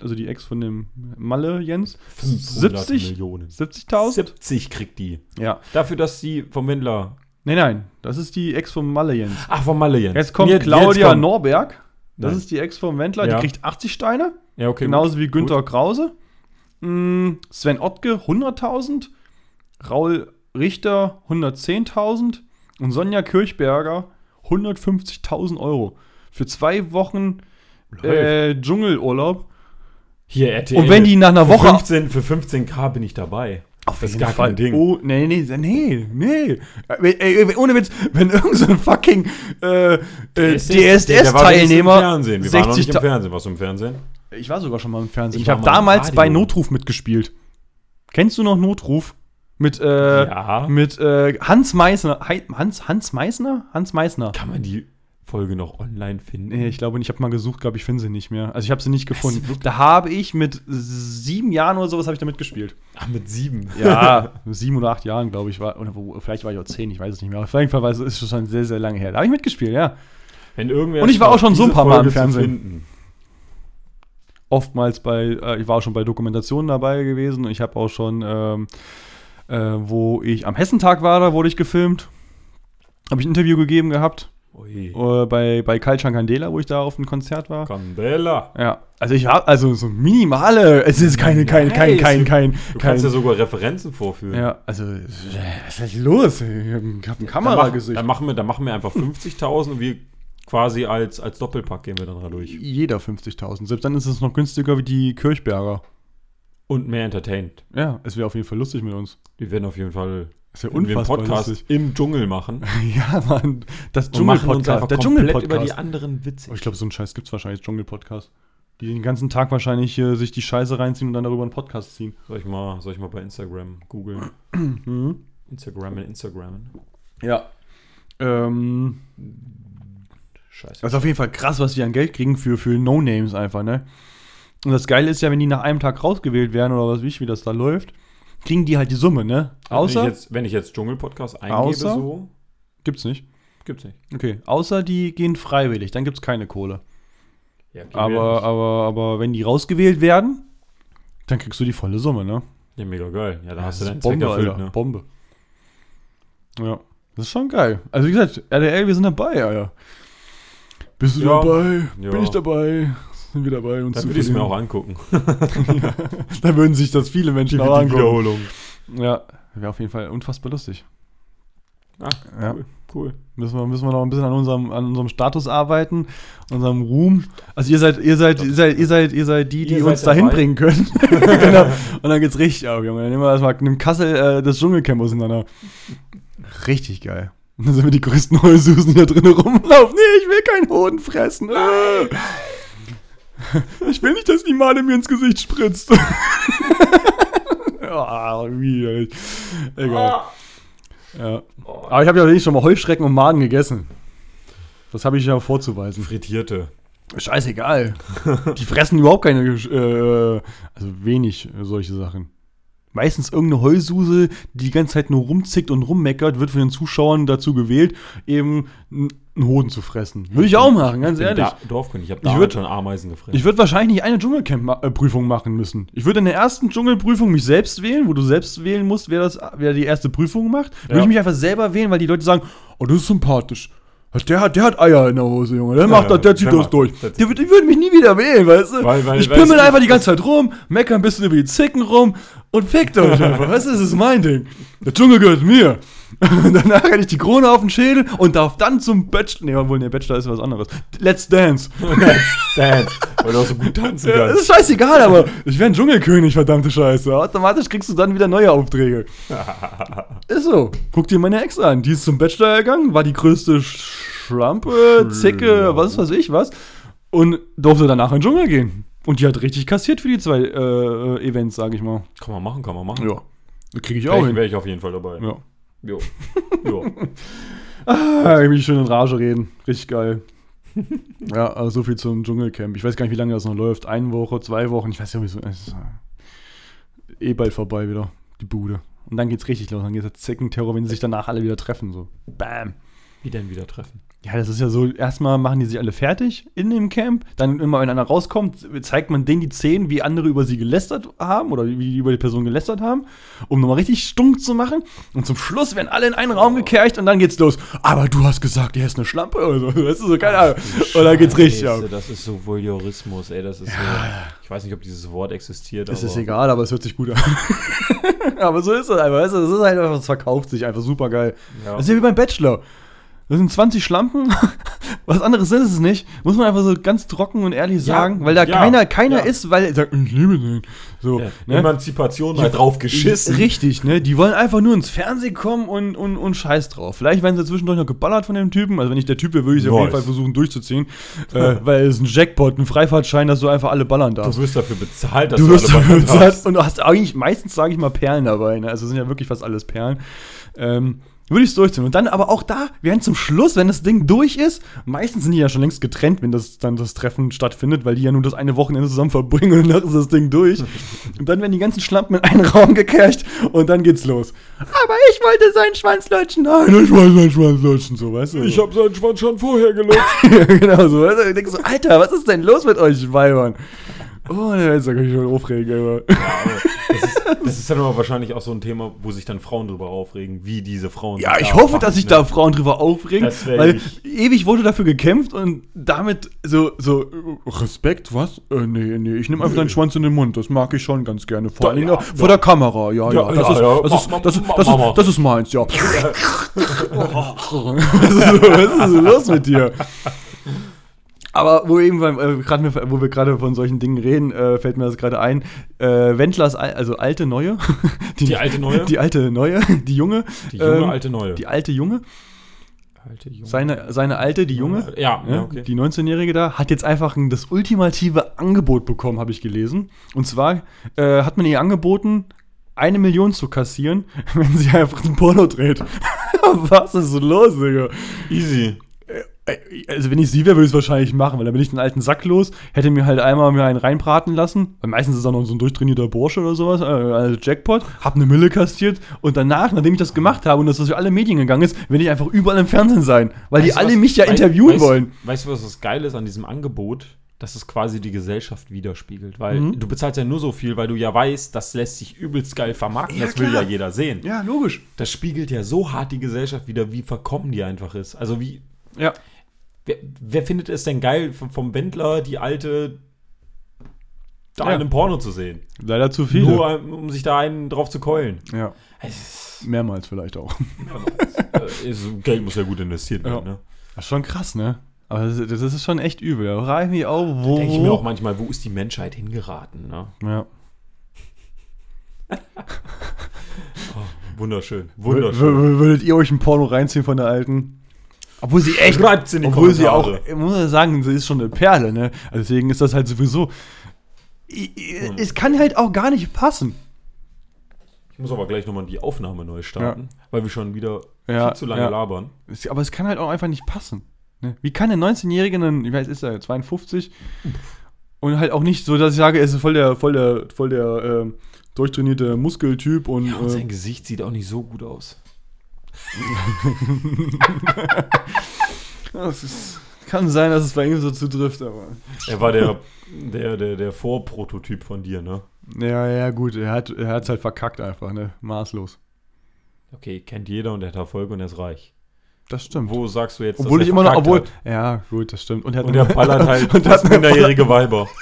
also die Ex von dem Malle Jens, 500 70 Millionen. 70.000. 70 kriegt die. Ja. Dafür, dass sie vom Wendler. Nein, nein, das ist die Ex vom Malle Jens. Ach, vom Malle Jens. Jetzt kommt Jetzt- Claudia jetzt kommt- Norberg. Das Nein. ist die Ex vom Wendler, Ja. die kriegt 80 Steine. Ja, okay. Genauso gut. wie Günther Krause. Mm, Sven Ottke 100.000. Raul Richter 110.000. Und Sonja Kirchberger 150.000 Euro. Für zwei Wochen äh, Dschungelurlaub. Hier, RTL. Und wenn die nach einer für Woche. 15, für 15k bin ich dabei. Auf das ist gar Fall. kein Ding. Oh, nee, nee, nee, nee. Ey, ey, ohne Witz, wenn irgend so ein fucking äh, äh, Fernsehen. Wir waren noch nicht im 60 Fernsehen. Warst du im Fernsehen? Ich war sogar schon mal im Fernsehen. Ich Ich, habe damals bei Notruf mitgespielt. Kennst du noch Notruf? Mit, äh, Ja. mit äh, Hans Meißner. Hans, Hans Meißner? Hans Meißner. Kann man die Folge noch online finden? Nee, ich glaube nicht. Ich habe mal gesucht, glaube ich, finde sie nicht mehr. Also ich habe sie nicht gefunden. Da habe ich mit sieben Jahren oder sowas habe ich da mitgespielt. Ach, mit sieben. Ja, sieben oder acht Jahren, glaube ich, war. Oder wo, vielleicht war ich auch zehn, ich weiß es nicht mehr. Auf jeden Fall war es- ist es schon sehr, sehr lange her. Da habe ich mitgespielt, ja. Wenn irgendwer Und ich war auch schon so ein paar Mal im Folge Fernsehen. oftmals bei, äh, ich war auch schon bei Dokumentationen dabei gewesen. Ich habe auch schon, ähm, äh, wo ich am Hessentag war, da wurde ich gefilmt. Habe ich ein Interview gegeben gehabt. Äh, bei, bei Kalchan Candela, wo ich da auf einem Konzert war. Candela. Ja, also ich habe, also so minimale, es ist keine, kein, kein, kein, kein, Du kein, kannst ja sogar Referenzen vorführen. ja, also, was ist denn los? Ich habe ein Dann, mach, Kameragesicht. dann, machen wir, dann machen wir einfach 50.000 und wir quasi als, als Doppelpack gehen wir dann da durch. Jeder 50.000. Selbst dann ist es noch günstiger wie die Kirchberger. Und mehr entertained. Ja, es wäre auf jeden Fall lustig mit uns. Wir werden auf jeden Fall Das wir einen unfassbar Podcast lustig. im Dschungel machen. Ja, Mann. Das Und Dschungel-Podcast. Der komplett über Dschungel-Podcast. die anderen Witze. Oh, ich glaube, so einen Scheiß gibt es wahrscheinlich, Dschungel-Podcast. Die den ganzen Tag wahrscheinlich äh, sich die Scheiße reinziehen und dann darüber einen Podcast ziehen. Soll ich mal, soll ich mal bei Instagram googeln? Mhm. Instagram in Instagram. Ja. Ähm, Scheiße. das ist auf jeden Fall krass, was die an Geld kriegen für, für No-Names einfach, ne? Und das Geile ist ja, wenn die nach einem Tag rausgewählt werden oder was weiß ich, wie das da läuft, kriegen die halt die Summe, ne? wenn, Außer, ich jetzt, wenn ich jetzt Dschungel-Podcast eingebe, Außer- so, gibt's nicht. gibt's nicht. Okay, außer die gehen freiwillig, dann gibt's keine Kohle. Ja, Aber, aber, aber wenn die rausgewählt werden, dann kriegst du die volle Summe, ne? ja, mega geil. Ja, da Das hast du deinen Zweck Bombe, erfüllt, Alter. ne? Bombe. Ja, das ist schon geil. Also wie gesagt, RDL, wir sind dabei, Alter. Bist du Ja. dabei? Ja. Bin ich dabei? Sind wir dabei? Uns Da zu würde ich es mir auch angucken. Da würden sich das viele Menschen Die auch angucken. Wiederholung. Ja, wäre auf jeden Fall unfassbar lustig. Ah, Ja. cool. cool. Müssen wir, müssen wir noch ein bisschen an unserem, an unserem Status arbeiten, unserem Ruhm. Also ihr seid, ihr seid, ihr seid, ihr seid, ihr seid die, die Ihr uns dahin dabei. bringen können. genau. Und dann geht's richtig ab, Junge. Dann nehmen wir erstmal nimm Kassel äh, das Dschungelcamp auseinander. Richtig geil. Und dann sind wir die größten Heulsusen, die da drinnen rumlaufen. Nee, ich will keinen Hoden fressen. Äh. Ich will nicht, dass die Made mir ins Gesicht spritzt. Ah, wie, Egal. Ja. Aber ich habe ja wirklich schon mal Heuschrecken und Maden gegessen. Das habe ich ja vorzuweisen. Frittierte. Scheißegal. Die fressen überhaupt keine, äh, also wenig solche Sachen. Meistens irgendeine Heususe, die die ganze Zeit nur rumzickt und rummeckert, wird von den Zuschauern dazu gewählt, eben einen Hoden zu fressen. Würde ich auch machen, ganz Ich ehrlich. Dorfkönig. Ich habe da würd- schon Ameisen gefressen. Ich würde wahrscheinlich nicht eine Dschungelcamp-Prüfung machen müssen. Ich würde in der ersten Dschungelprüfung mich selbst wählen, wo du selbst wählen musst, wer, das, wer die erste Prüfung macht. Würde Ja. ich mich einfach selber wählen, weil die Leute sagen, oh, das ist sympathisch. Der hat, der hat Eier in der Hose, Junge. Der macht ja, das, der zieht der das macht- durch. der die würden mich nie wieder wählen, weißt du? Weil- weil- ich pimmel einfach die ganze Zeit rum, mecker ein bisschen über die Zicken rum und fickt euch einfach. Weißt du, das ist mein Ding. Der Dschungel gehört mir. Danach hätte ich die Krone auf den Schädel und darf dann zum Bachelor. Nee, obwohl, nee, Bachelor ist was anderes. Let's Dance. Dance, weil du auch so gut tanzen Ja, das kannst. ist scheißegal, aber ich wäre ein Dschungelkönig, verdammte Scheiße. Automatisch kriegst du dann wieder neue Aufträge. ist so. Guck dir meine Ex an. Die ist zum Bachelor gegangen, war die größte Schlampe, Zicke, was weiß ich was. Und durfte danach in den Dschungel gehen. Und die hat richtig kassiert für die zwei äh, Events, sag ich mal. Kann man machen, kann man machen. Ja. Kriege ich auch Wäre hin. wär ich auf jeden Fall dabei. Ja. Jo. jo. Ah, ich will schön in Rage reden. Richtig geil. ja, also so viel zum Dschungelcamp. Ich weiß gar nicht, wie lange das noch läuft. Eine Woche, zwei Wochen. Ich weiß ja nicht, es ist äh, eh bald vorbei wieder, die Bude. Und dann geht's richtig los. Dann geht's der Zeckenterror, wenn sie sich danach alle wieder treffen. So. Bam. Wie denn wieder treffen? Ja, das ist ja so, erstmal machen die sich alle fertig in dem Camp, dann immer, wenn einer rauskommt, zeigt man denen die Szenen, wie andere über sie gelästert haben oder wie die über die Person gelästert haben, um nochmal richtig stunk zu machen. Und zum Schluss werden alle in einen Raum gekercht und dann geht's los. Aber du hast gesagt, er ist eine Schlampe oder so. Weißt du, so, keine Ahnung. Und dann geht's richtig ab. Das ist so Voyeurismus, ey. Das ist so. Ich weiß nicht, ob dieses Wort existiert. Es ist egal, aber es hört sich gut an. aber so ist es einfach, weißt du, das ist halt einfach, es verkauft sich einfach super geil. Ja. Das ist ja wie beim Bachelor. Das sind 20 Schlampen. Was anderes sind es nicht. Muss man einfach so ganz trocken und ehrlich Ja, sagen, weil da ja, keiner, keiner ja. ist, weil er sagt, ich liebe den. So, ne? Emanzipation mal drauf geschissen. Richtig, ne? Die wollen einfach nur ins Fernsehen kommen und, und, und Scheiß drauf. Vielleicht werden sie zwischendurch noch geballert von dem Typen. Also wenn ich der Typ wäre, würde ich es auf jeden Nice. Fall versuchen durchzuziehen. äh, weil es ist ein Jackpot, ein Freifahrtschein, dass du einfach alle ballern darfst. Du wirst dafür bezahlt, dass Du wirst alle dafür bezahlt hast. und du hast eigentlich meistens, sage ich mal, Perlen dabei. Ne? Also sind ja wirklich fast alles Perlen. Ähm, würde ich es durchziehen. Und dann aber auch da, werden zum Schluss, wenn das Ding durch ist, meistens sind die ja schon längst getrennt, wenn das dann das Treffen stattfindet, weil die ja nur das eine Wochenende zusammen verbringen und danach ist das Ding durch. Und dann werden die ganzen Schlampen in einen Raum gekercht und dann geht's los. Aber ich wollte seinen Schwanz lutschen. Nein, ich wollte seinen Schwanz lutschen, so, weißt du? Ich habe seinen Schwanz schon vorher gelutscht. Ja, genau so. weißt du? Ich denke so, Alter, was ist denn los mit euch Weibern? Oh, jetzt kann ich schon aufregen, aber. Das ist, das ist dann aber wahrscheinlich auch so ein Thema, wo sich dann Frauen drüber aufregen, wie diese Frauen. Ja, ich hoffe, dass sich verhalten, da Frauen drüber aufregen, weil ich. ewig wurde dafür gekämpft und damit so, so Respekt, was? Äh, nee, nee, ich nehme einfach deinen Schwanz in den Mund, das mag ich schon ganz gerne. Vor allem ja, ja, ja. vor der Kamera, ja, ja, Ja, das, ist, das ist meins, ja. was, ist, was ist los mit dir? Aber wo eben, äh, grad wo wir gerade von solchen Dingen reden, äh, fällt mir das gerade ein. Äh, Wendlers, Al also alte Neue. Die alte Neue? Die alte Neue, die Junge. Die junge, ähm, alte Neue. Die alte Junge. alte Junge. Seine, seine alte, die Junge. Ja, ja, okay. Die 19-Jährige da hat jetzt einfach ein, das ultimative Angebot bekommen, habe ich gelesen. Und zwar äh, hat man ihr angeboten, eine Million zu kassieren, wenn sie einfach ein Porno dreht. Was ist los, Digga? Easy. Äh, Also wenn ich sie wäre, würde ich es wahrscheinlich machen, weil dann bin ich den alten Sack los, hätte mir halt einmal mir einen reinbraten lassen, weil meistens ist er noch so ein durchtrainierter Bursche oder sowas, äh, also Jackpot, hab eine Mille kastiert und danach, nachdem ich das gemacht habe und das durch alle Medien gegangen ist, werde ich einfach überall im Fernsehen sein, weil die Weißt du, alle was- mich ja interviewen weißt, wollen. Weißt du, was das Geile ist an diesem Angebot? Dass es quasi die Gesellschaft widerspiegelt. Weil Mhm. du bezahlst ja nur so viel, weil du ja weißt, das lässt sich übelst geil vermarkten. Ja, das will klar. ja jeder sehen. Ja, logisch. Das spiegelt ja so hart die Gesellschaft wieder, wie verkommen die einfach ist. Also wie. Ja. Wer, wer findet es denn geil, vom, vom Wendler die alte da Ja. in einem Porno zu sehen? Leider zu viele. Nur um, um sich da einen drauf zu keulen. ja. Mehrmals vielleicht auch. ist, äh, Geld muss ja gut investiert werden. Ja. Ne? Das ist schon krass, ne? Aber das, das ist schon echt übel. Da frage ich mich auch, wo. Denke ich mir auch manchmal, wo ist die Menschheit hingeraten? Ne? ja. Wunderschön. W- Wunderschön. w- Würdet ihr euch ein Porno reinziehen von der alten? Obwohl sie echt. Schreibt's in die obwohl sie auch, ich muss ja sagen, sie ist schon eine Perle, ne? Also Deswegen ist das halt sowieso. Hm. Es kann halt auch gar nicht passen. Ich muss aber gleich nochmal die Aufnahme neu starten, weil wir schon wieder Ja, viel zu lange ja. labern. Aber es kann halt auch einfach nicht passen. Ne? Wie kann ein 19-Jähriger, dann, ich weiß, ist er 52, und halt auch nicht so, dass ich sage, er ist voll der, voll der, voll der ähm, durchtrainierte Muskeltyp und. Ja, und äh, sein Gesicht sieht auch nicht so gut aus. ja, es ist, kann sein, dass es bei ihm so zutrifft, aber. Er war der, der, der, der Vorprototyp von dir, ne? Ja, ja, gut, er hat es halt verkackt einfach, ne? Maßlos. Okay, kennt jeder und er hat Erfolg und er ist reich. Das stimmt. Wo sagst du jetzt, obwohl dass ich er immer noch, obwohl. hat? Ja, gut, das stimmt. Und er, hat Und er ballert halt und hat minderjährige Weiber.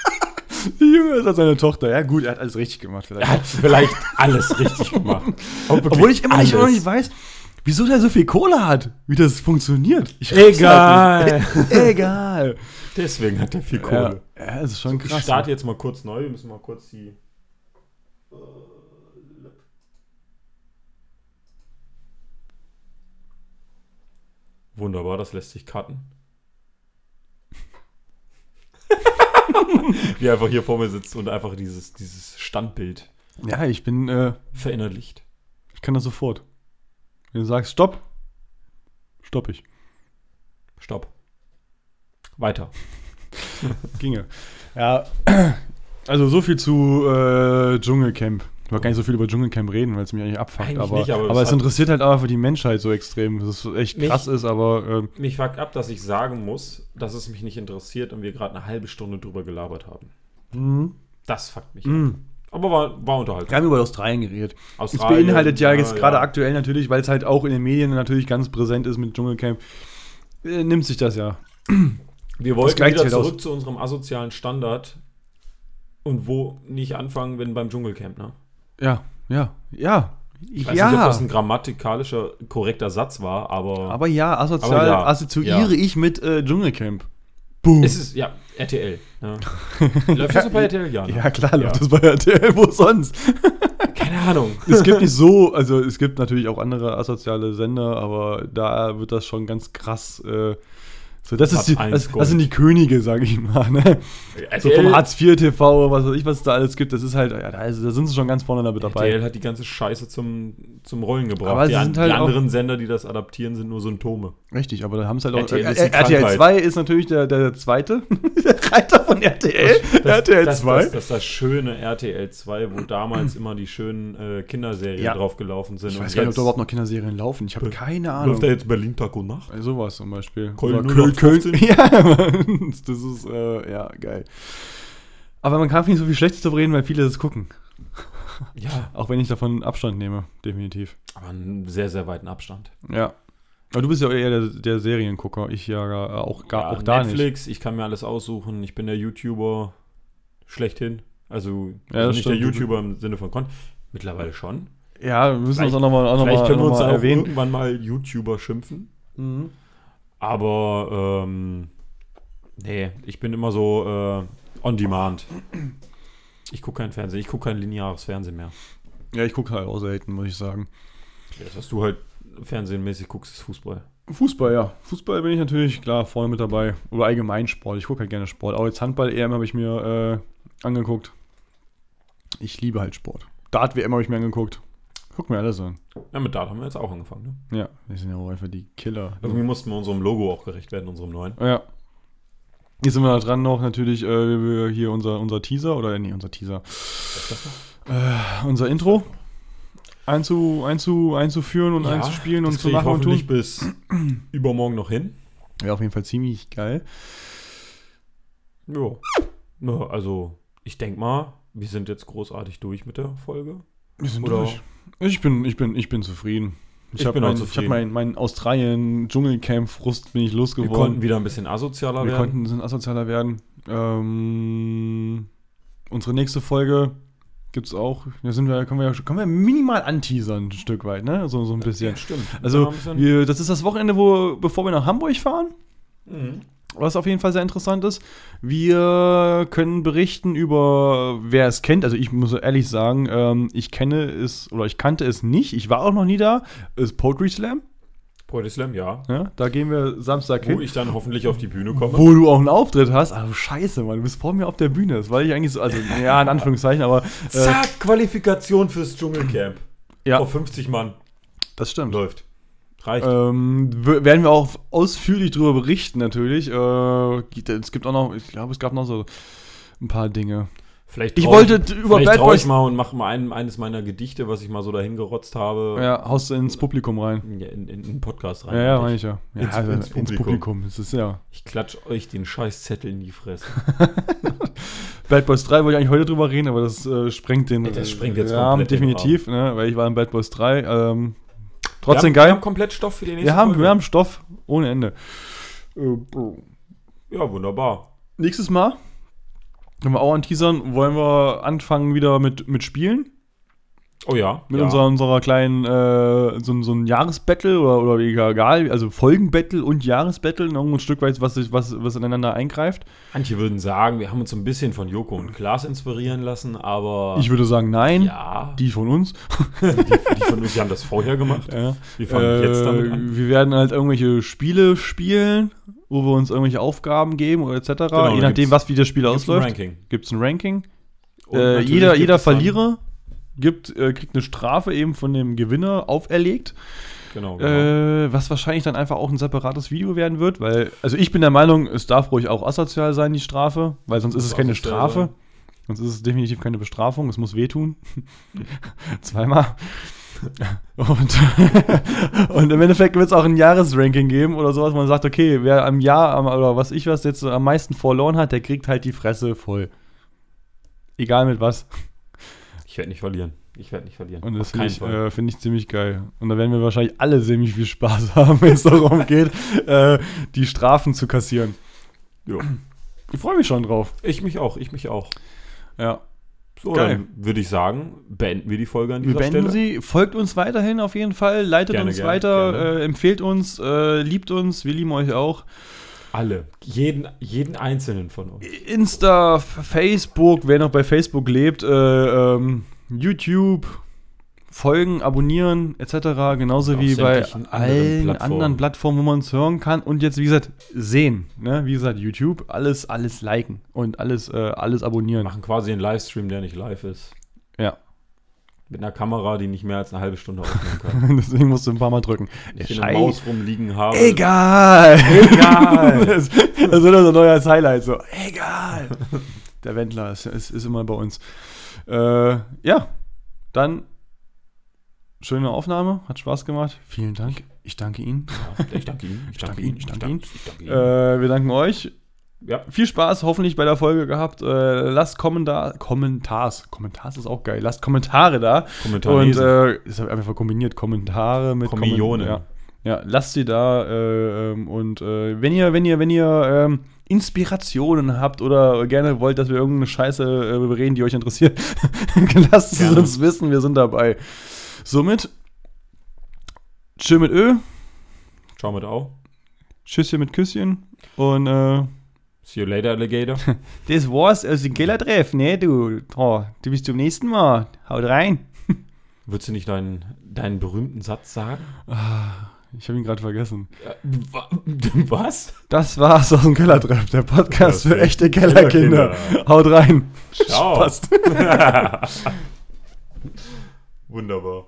Die Junge ist als seine Tochter. Ja, gut, er hat alles richtig gemacht. Vielleicht. Er hat vielleicht alles richtig gemacht. Obwohl ich immer nicht, immer noch nicht weiß, Wieso der so viel Kohle hat? Wie das funktioniert? Ich raff's Egal. halt. Egal. Deswegen hat er viel Ja, Kohle. ja, das ist schon Ich krass. starte jetzt mal kurz neu. Wir müssen mal kurz die. Wunderbar, das lässt sich cutten. Wie er einfach hier vor mir sitzt und einfach dieses, dieses Standbild Ja, ich bin, äh, verinnerlicht. ich kann das sofort. Wenn du sagst Stopp, stopp ich. Stopp. Weiter. Ginge. Ja, also so viel zu äh, Dschungelcamp. Ich wollte gar nicht so viel über Dschungelcamp reden, weil es mich eigentlich abfuckt. Eigentlich aber, nicht, aber aber, es es interessiert halt einfach die Menschheit so extrem. Das ist echt Mich- krass ist, aber äh, Mich fuckt ab, dass ich sagen muss, dass es mich nicht interessiert und wir gerade eine halbe Stunde drüber gelabert haben. mh, Das fuckt mich ab. Aber war, war unterhaltsam. wir haben über Australien geredet. Es Australien, beinhaltet ja jetzt ja, gerade ja. aktuell natürlich, weil es halt auch in den Medien natürlich ganz präsent ist mit Dschungelcamp, äh, nimmt sich das ja. Wir wollten wieder halt zurück aus. zu unserem asozialen Standard. Und wo nicht anfangen, wenn beim Dschungelcamp, ne? Ja, ja, ja. Ich weiß ja. nicht, ob das ein grammatikalischer, korrekter Satz war, aber, aber ja, asozial Aber ja, assoziiere ich mit äh, Dschungelcamp. Boom. es ist, ja, RTL. Ne? Läuft das so bei RTL? Ja, ne? ja, klar, läuft Ja. das bei RTL, wo sonst? Keine Ahnung. es gibt nicht so, also es gibt natürlich auch andere asoziale Sender, aber da wird das schon ganz krass. Äh, so, das, ist die, Sat.1 das, das sind die Könige, sage ich mal. Ne? So vom Hartz IV TV, was weiß ich, was es da alles gibt, das ist halt, ja, da, sind sie schon ganz vorne damit dabei. RTL hat die ganze Scheiße zum, zum Rollen gebracht. Aber die, an- halt die anderen Sender, die das adaptieren, sind nur Symptome. Richtig, aber da haben es halt auch. RTL äh, RTL Krankheit. 2 ist natürlich der, der zweite. der Reiter von RTL. RTL das, 2. Das, das ist das schöne RTL 2, wo damals immer die schönen äh, Kinderserien Ja. drauf gelaufen sind. ich weiß gar nicht, ob da überhaupt noch Kinderserien laufen. Ich habe keine Ahnung. läuft da jetzt Berlin Tag und Nacht. Sowas zum Beispiel. Köln Oder 0815. Ja, Mann. das ist, äh, ja, geil. Aber man kann nicht so viel Schlechtes darüber reden, weil viele das gucken. Ja, Auch wenn ich davon Abstand nehme, definitiv. aber einen sehr, sehr weiten Abstand. Ja. Aber du bist ja eher der, der Seriengucker. Ich ja äh, auch, gar, Ja, auch da nicht. Netflix, ich kann mir alles aussuchen. Ich bin der YouTuber schlechthin. Also, Ja, also nicht der stimmt. YouTuber im Sinne von Con. Mittlerweile schon. Ja, wir müssen uns Vielleicht- auch nochmal noch Vielleicht mal, können wir uns auch erwähnen. irgendwann mal YouTuber schimpfen. Mhm. Aber, ähm, nee, ich bin immer so äh, on demand. Ich gucke kein Fernsehen, ich gucke kein lineares Fernsehen mehr. Ja, ich gucke halt auch selten, muss ich sagen. Das, was du halt fernsehenmäßig guckst, ist Fußball. Fußball, ja. Fußball bin ich natürlich klar vorne mit dabei. Oder allgemein Sport. Ich gucke halt gerne Sport. Auch jetzt Handball-EM habe ich mir äh, angeguckt. Ich liebe halt Sport. Dart-WM habe ich mir angeguckt. Guck mir alles an. Ja, mit Dart haben wir jetzt auch angefangen. Ne? Ja, wir sind ja auch einfach die Killer. Irgendwie mussten wir unserem Logo auch gerecht werden, unserem neuen. Ja. Hier sind wir da dran noch natürlich äh, wir- hier unser, unser Teaser oder nee, unser Teaser. Äh, unser Intro einzu, einzu, einzuführen und Ja, einzuspielen und zu machen und tun. bis übermorgen noch hin. Wäre auf jeden Fall ziemlich geil. Ja also, ich denke mal, wir sind jetzt großartig durch mit der Folge. Wir sind Oder- durch. Ich bin, ich bin, ich bin zufrieden. Ich hab bin auch mein, Ich habe zufrieden. meinen mein Australien-Dschungelcamp-Frust bin ich Wir losgeworden. konnten wieder ein bisschen asozialer Wir werden. konnten sind asozialer werden. Ähm, unsere nächste Folge gibt's auch. Da sind wir, können wir, ja- können wir minimal anteasern, ein Stück weit, ne? So, so ein bisschen. Ja, stimmt. Also, Ein bisschen- wir, das ist das Wochenende, wo, bevor wir nach Hamburg fahren. Mhm. Was auf jeden Fall sehr interessant ist. Wir können berichten über, wer es kennt. Also ich muss ehrlich sagen, ähm, ich kenne es oder ich kannte es nicht. Ich war auch noch nie da. Ist Poetry Slam. Poetry Slam, ja. Ja, da gehen wir Samstag Wo hin. ich dann hoffentlich auf die Bühne komme. Wo du auch einen Auftritt hast. Also scheiße, Mann. Du bist vor mir auf der Bühne. Das war ich eigentlich so. Also, ja, in Anführungszeichen, aber. Äh, Zack, Qualifikation fürs Dschungelcamp. ja, Vor 50 Mann. das stimmt. Läuft. Reicht. Ähm, werden wir auch ausführlich darüber berichten, natürlich. Äh, es gibt auch noch, ich glaube, es gab noch so ein paar Dinge. vielleicht ich wollte über vielleicht Bad trau ich Boys- mal und mache mal ein, eines meiner Gedichte, was ich mal so dahin gerotzt habe, Ja, haust du ins Publikum rein. ja, in, in, in den Podcast rein. Ja, ja, meine ich, ja. ja ins- also ins ins, Publikum. Publikum. Das ist ja. ich klatsch euch den scheiß Zettel in die Fresse. Bad Boys 3 wollte ich eigentlich heute drüber reden, aber das äh, sprengt den Ja, das sprengt jetzt den definitiv, ne, weil ich war in Bad Boys 3. Ähm, wir trotzdem haben, Wir geil. haben komplett Stoff für die nächste Wir haben, Folge. wir haben Stoff ohne Ende. Äh, ja, wunderbar. nächstes Mal, können wir auch anteasern, wollen wir anfangen wieder mit, mit Spielen. Oh ja. Mit ja. unserer, unserer kleinen, äh, so, so ein Jahresbattle oder, oder egal, also Folgenbattle und Jahresbattle, ein Stück weit, was, sich- was, was ineinander eingreift. Manche würden sagen, wir haben uns ein bisschen von Joko und Klaas inspirieren lassen, aber Ich würde sagen, nein. ja, Die von uns. die, die von uns, die haben das vorher gemacht. Ja. Wir fangen jetzt damit Äh, an. Wir werden halt irgendwelche Spiele spielen, wo wir uns irgendwelche Aufgaben geben oder etc. Genau, Je nachdem, gibt's- was wie das Spiel Gibt's ein ausläuft. Ranking. Gibt es ein Ranking. Und Äh, natürlich jeder gibt jeder dann- Verlierer gibt, äh, kriegt eine Strafe eben von dem Gewinner auferlegt. Genau, genau. Äh, was wahrscheinlich dann einfach auch ein separates Video werden wird, weil, also ich bin der Meinung, es darf ruhig auch asozial sein, die Strafe, weil sonst ist es keine Strafe. Sonst ist es definitiv keine Bestrafung, es muss wehtun. Zweimal. Und, und im Endeffekt wird es auch ein Jahresranking geben oder sowas. Man sagt, okay, wer am Jahr am, oder was ich was jetzt am meisten verloren hat, der kriegt halt die Fresse voll. Egal mit was. Ich werde nicht verlieren. Ich werde nicht verlieren. Und das finde ich, äh, find ich ziemlich geil. Und da werden wir wahrscheinlich alle ziemlich viel Spaß haben, wenn es darum geht, äh, die Strafen zu kassieren. Jo. Ich freue mich schon drauf. Ich mich auch, ich mich auch. Ja. So, Geil. dann würde ich sagen, beenden wir die Folge an Wir dieser beenden Stelle. sie. Folgt uns weiterhin auf jeden Fall. Leitet Gerne, uns gerne, weiter. gerne. Äh, empfehlt uns. Äh, liebt uns. Wir lieben euch auch. Alle. Jeden, jeden einzelnen von uns. Insta, Facebook, wer noch bei Facebook lebt, äh, ähm, YouTube, folgen, abonnieren etc. Genauso Auf wie bei allen Plattformen. anderen Plattformen, wo man uns hören kann. Und jetzt, wie gesagt, sehen. Ne? Wie gesagt, YouTube, alles, alles liken und alles, äh, alles abonnieren. machen quasi einen Livestream, der nicht live ist. Ja. Mit einer Kamera, die nicht mehr als eine halbe Stunde aufnehmen kann. Deswegen musst du ein paar Mal drücken. ich hier eine Maus rumliegen habe. Egal. Egal. das, das wird unser neues Highlight. So, egal. Der Wendler ist, ist, ist immer bei uns. Äh, ja, dann schöne Aufnahme. Hat Spaß gemacht. Vielen Dank. Ich danke Ihnen. Ja, ich danke Ihnen. Ich danke Ihnen. Ich danke Ihnen. Ich danke Ihnen. Äh, wir danken euch. Ja, Viel Spaß hoffentlich bei der Folge gehabt. Äh, lasst Kommentar, Kommentars. Kommentars ist auch geil. Lasst Kommentare da. Kommentar Und äh, ist einfach kombiniert. Kommentare mit Kommilionen. Kommen- Ja. ja, lasst sie da. Äh, ähm, und äh, wenn ihr, wenn ihr, wenn ihr ähm, Inspirationen habt oder gerne wollt, dass wir irgendeine Scheiße äh, bereden, die euch interessiert, lasst es uns wissen. Wir sind dabei. Somit, tschö mit Ö, Ciao mit Au. Tschüsschen mit Küsschen und äh, See you later, Alligator. Das war's aus dem Kellertreff, ne, du. Oh, du bis zum nächsten Mal. Haut rein. Würdest du nicht deinen, deinen berühmten Satz sagen? Ich habe ihn gerade vergessen. Äh, wa- Was? Das war's aus dem Kellertreff, der Podcast für echte Kellerkinder. Kellerkinder. Haut rein. Ciao. Passt. Wunderbar.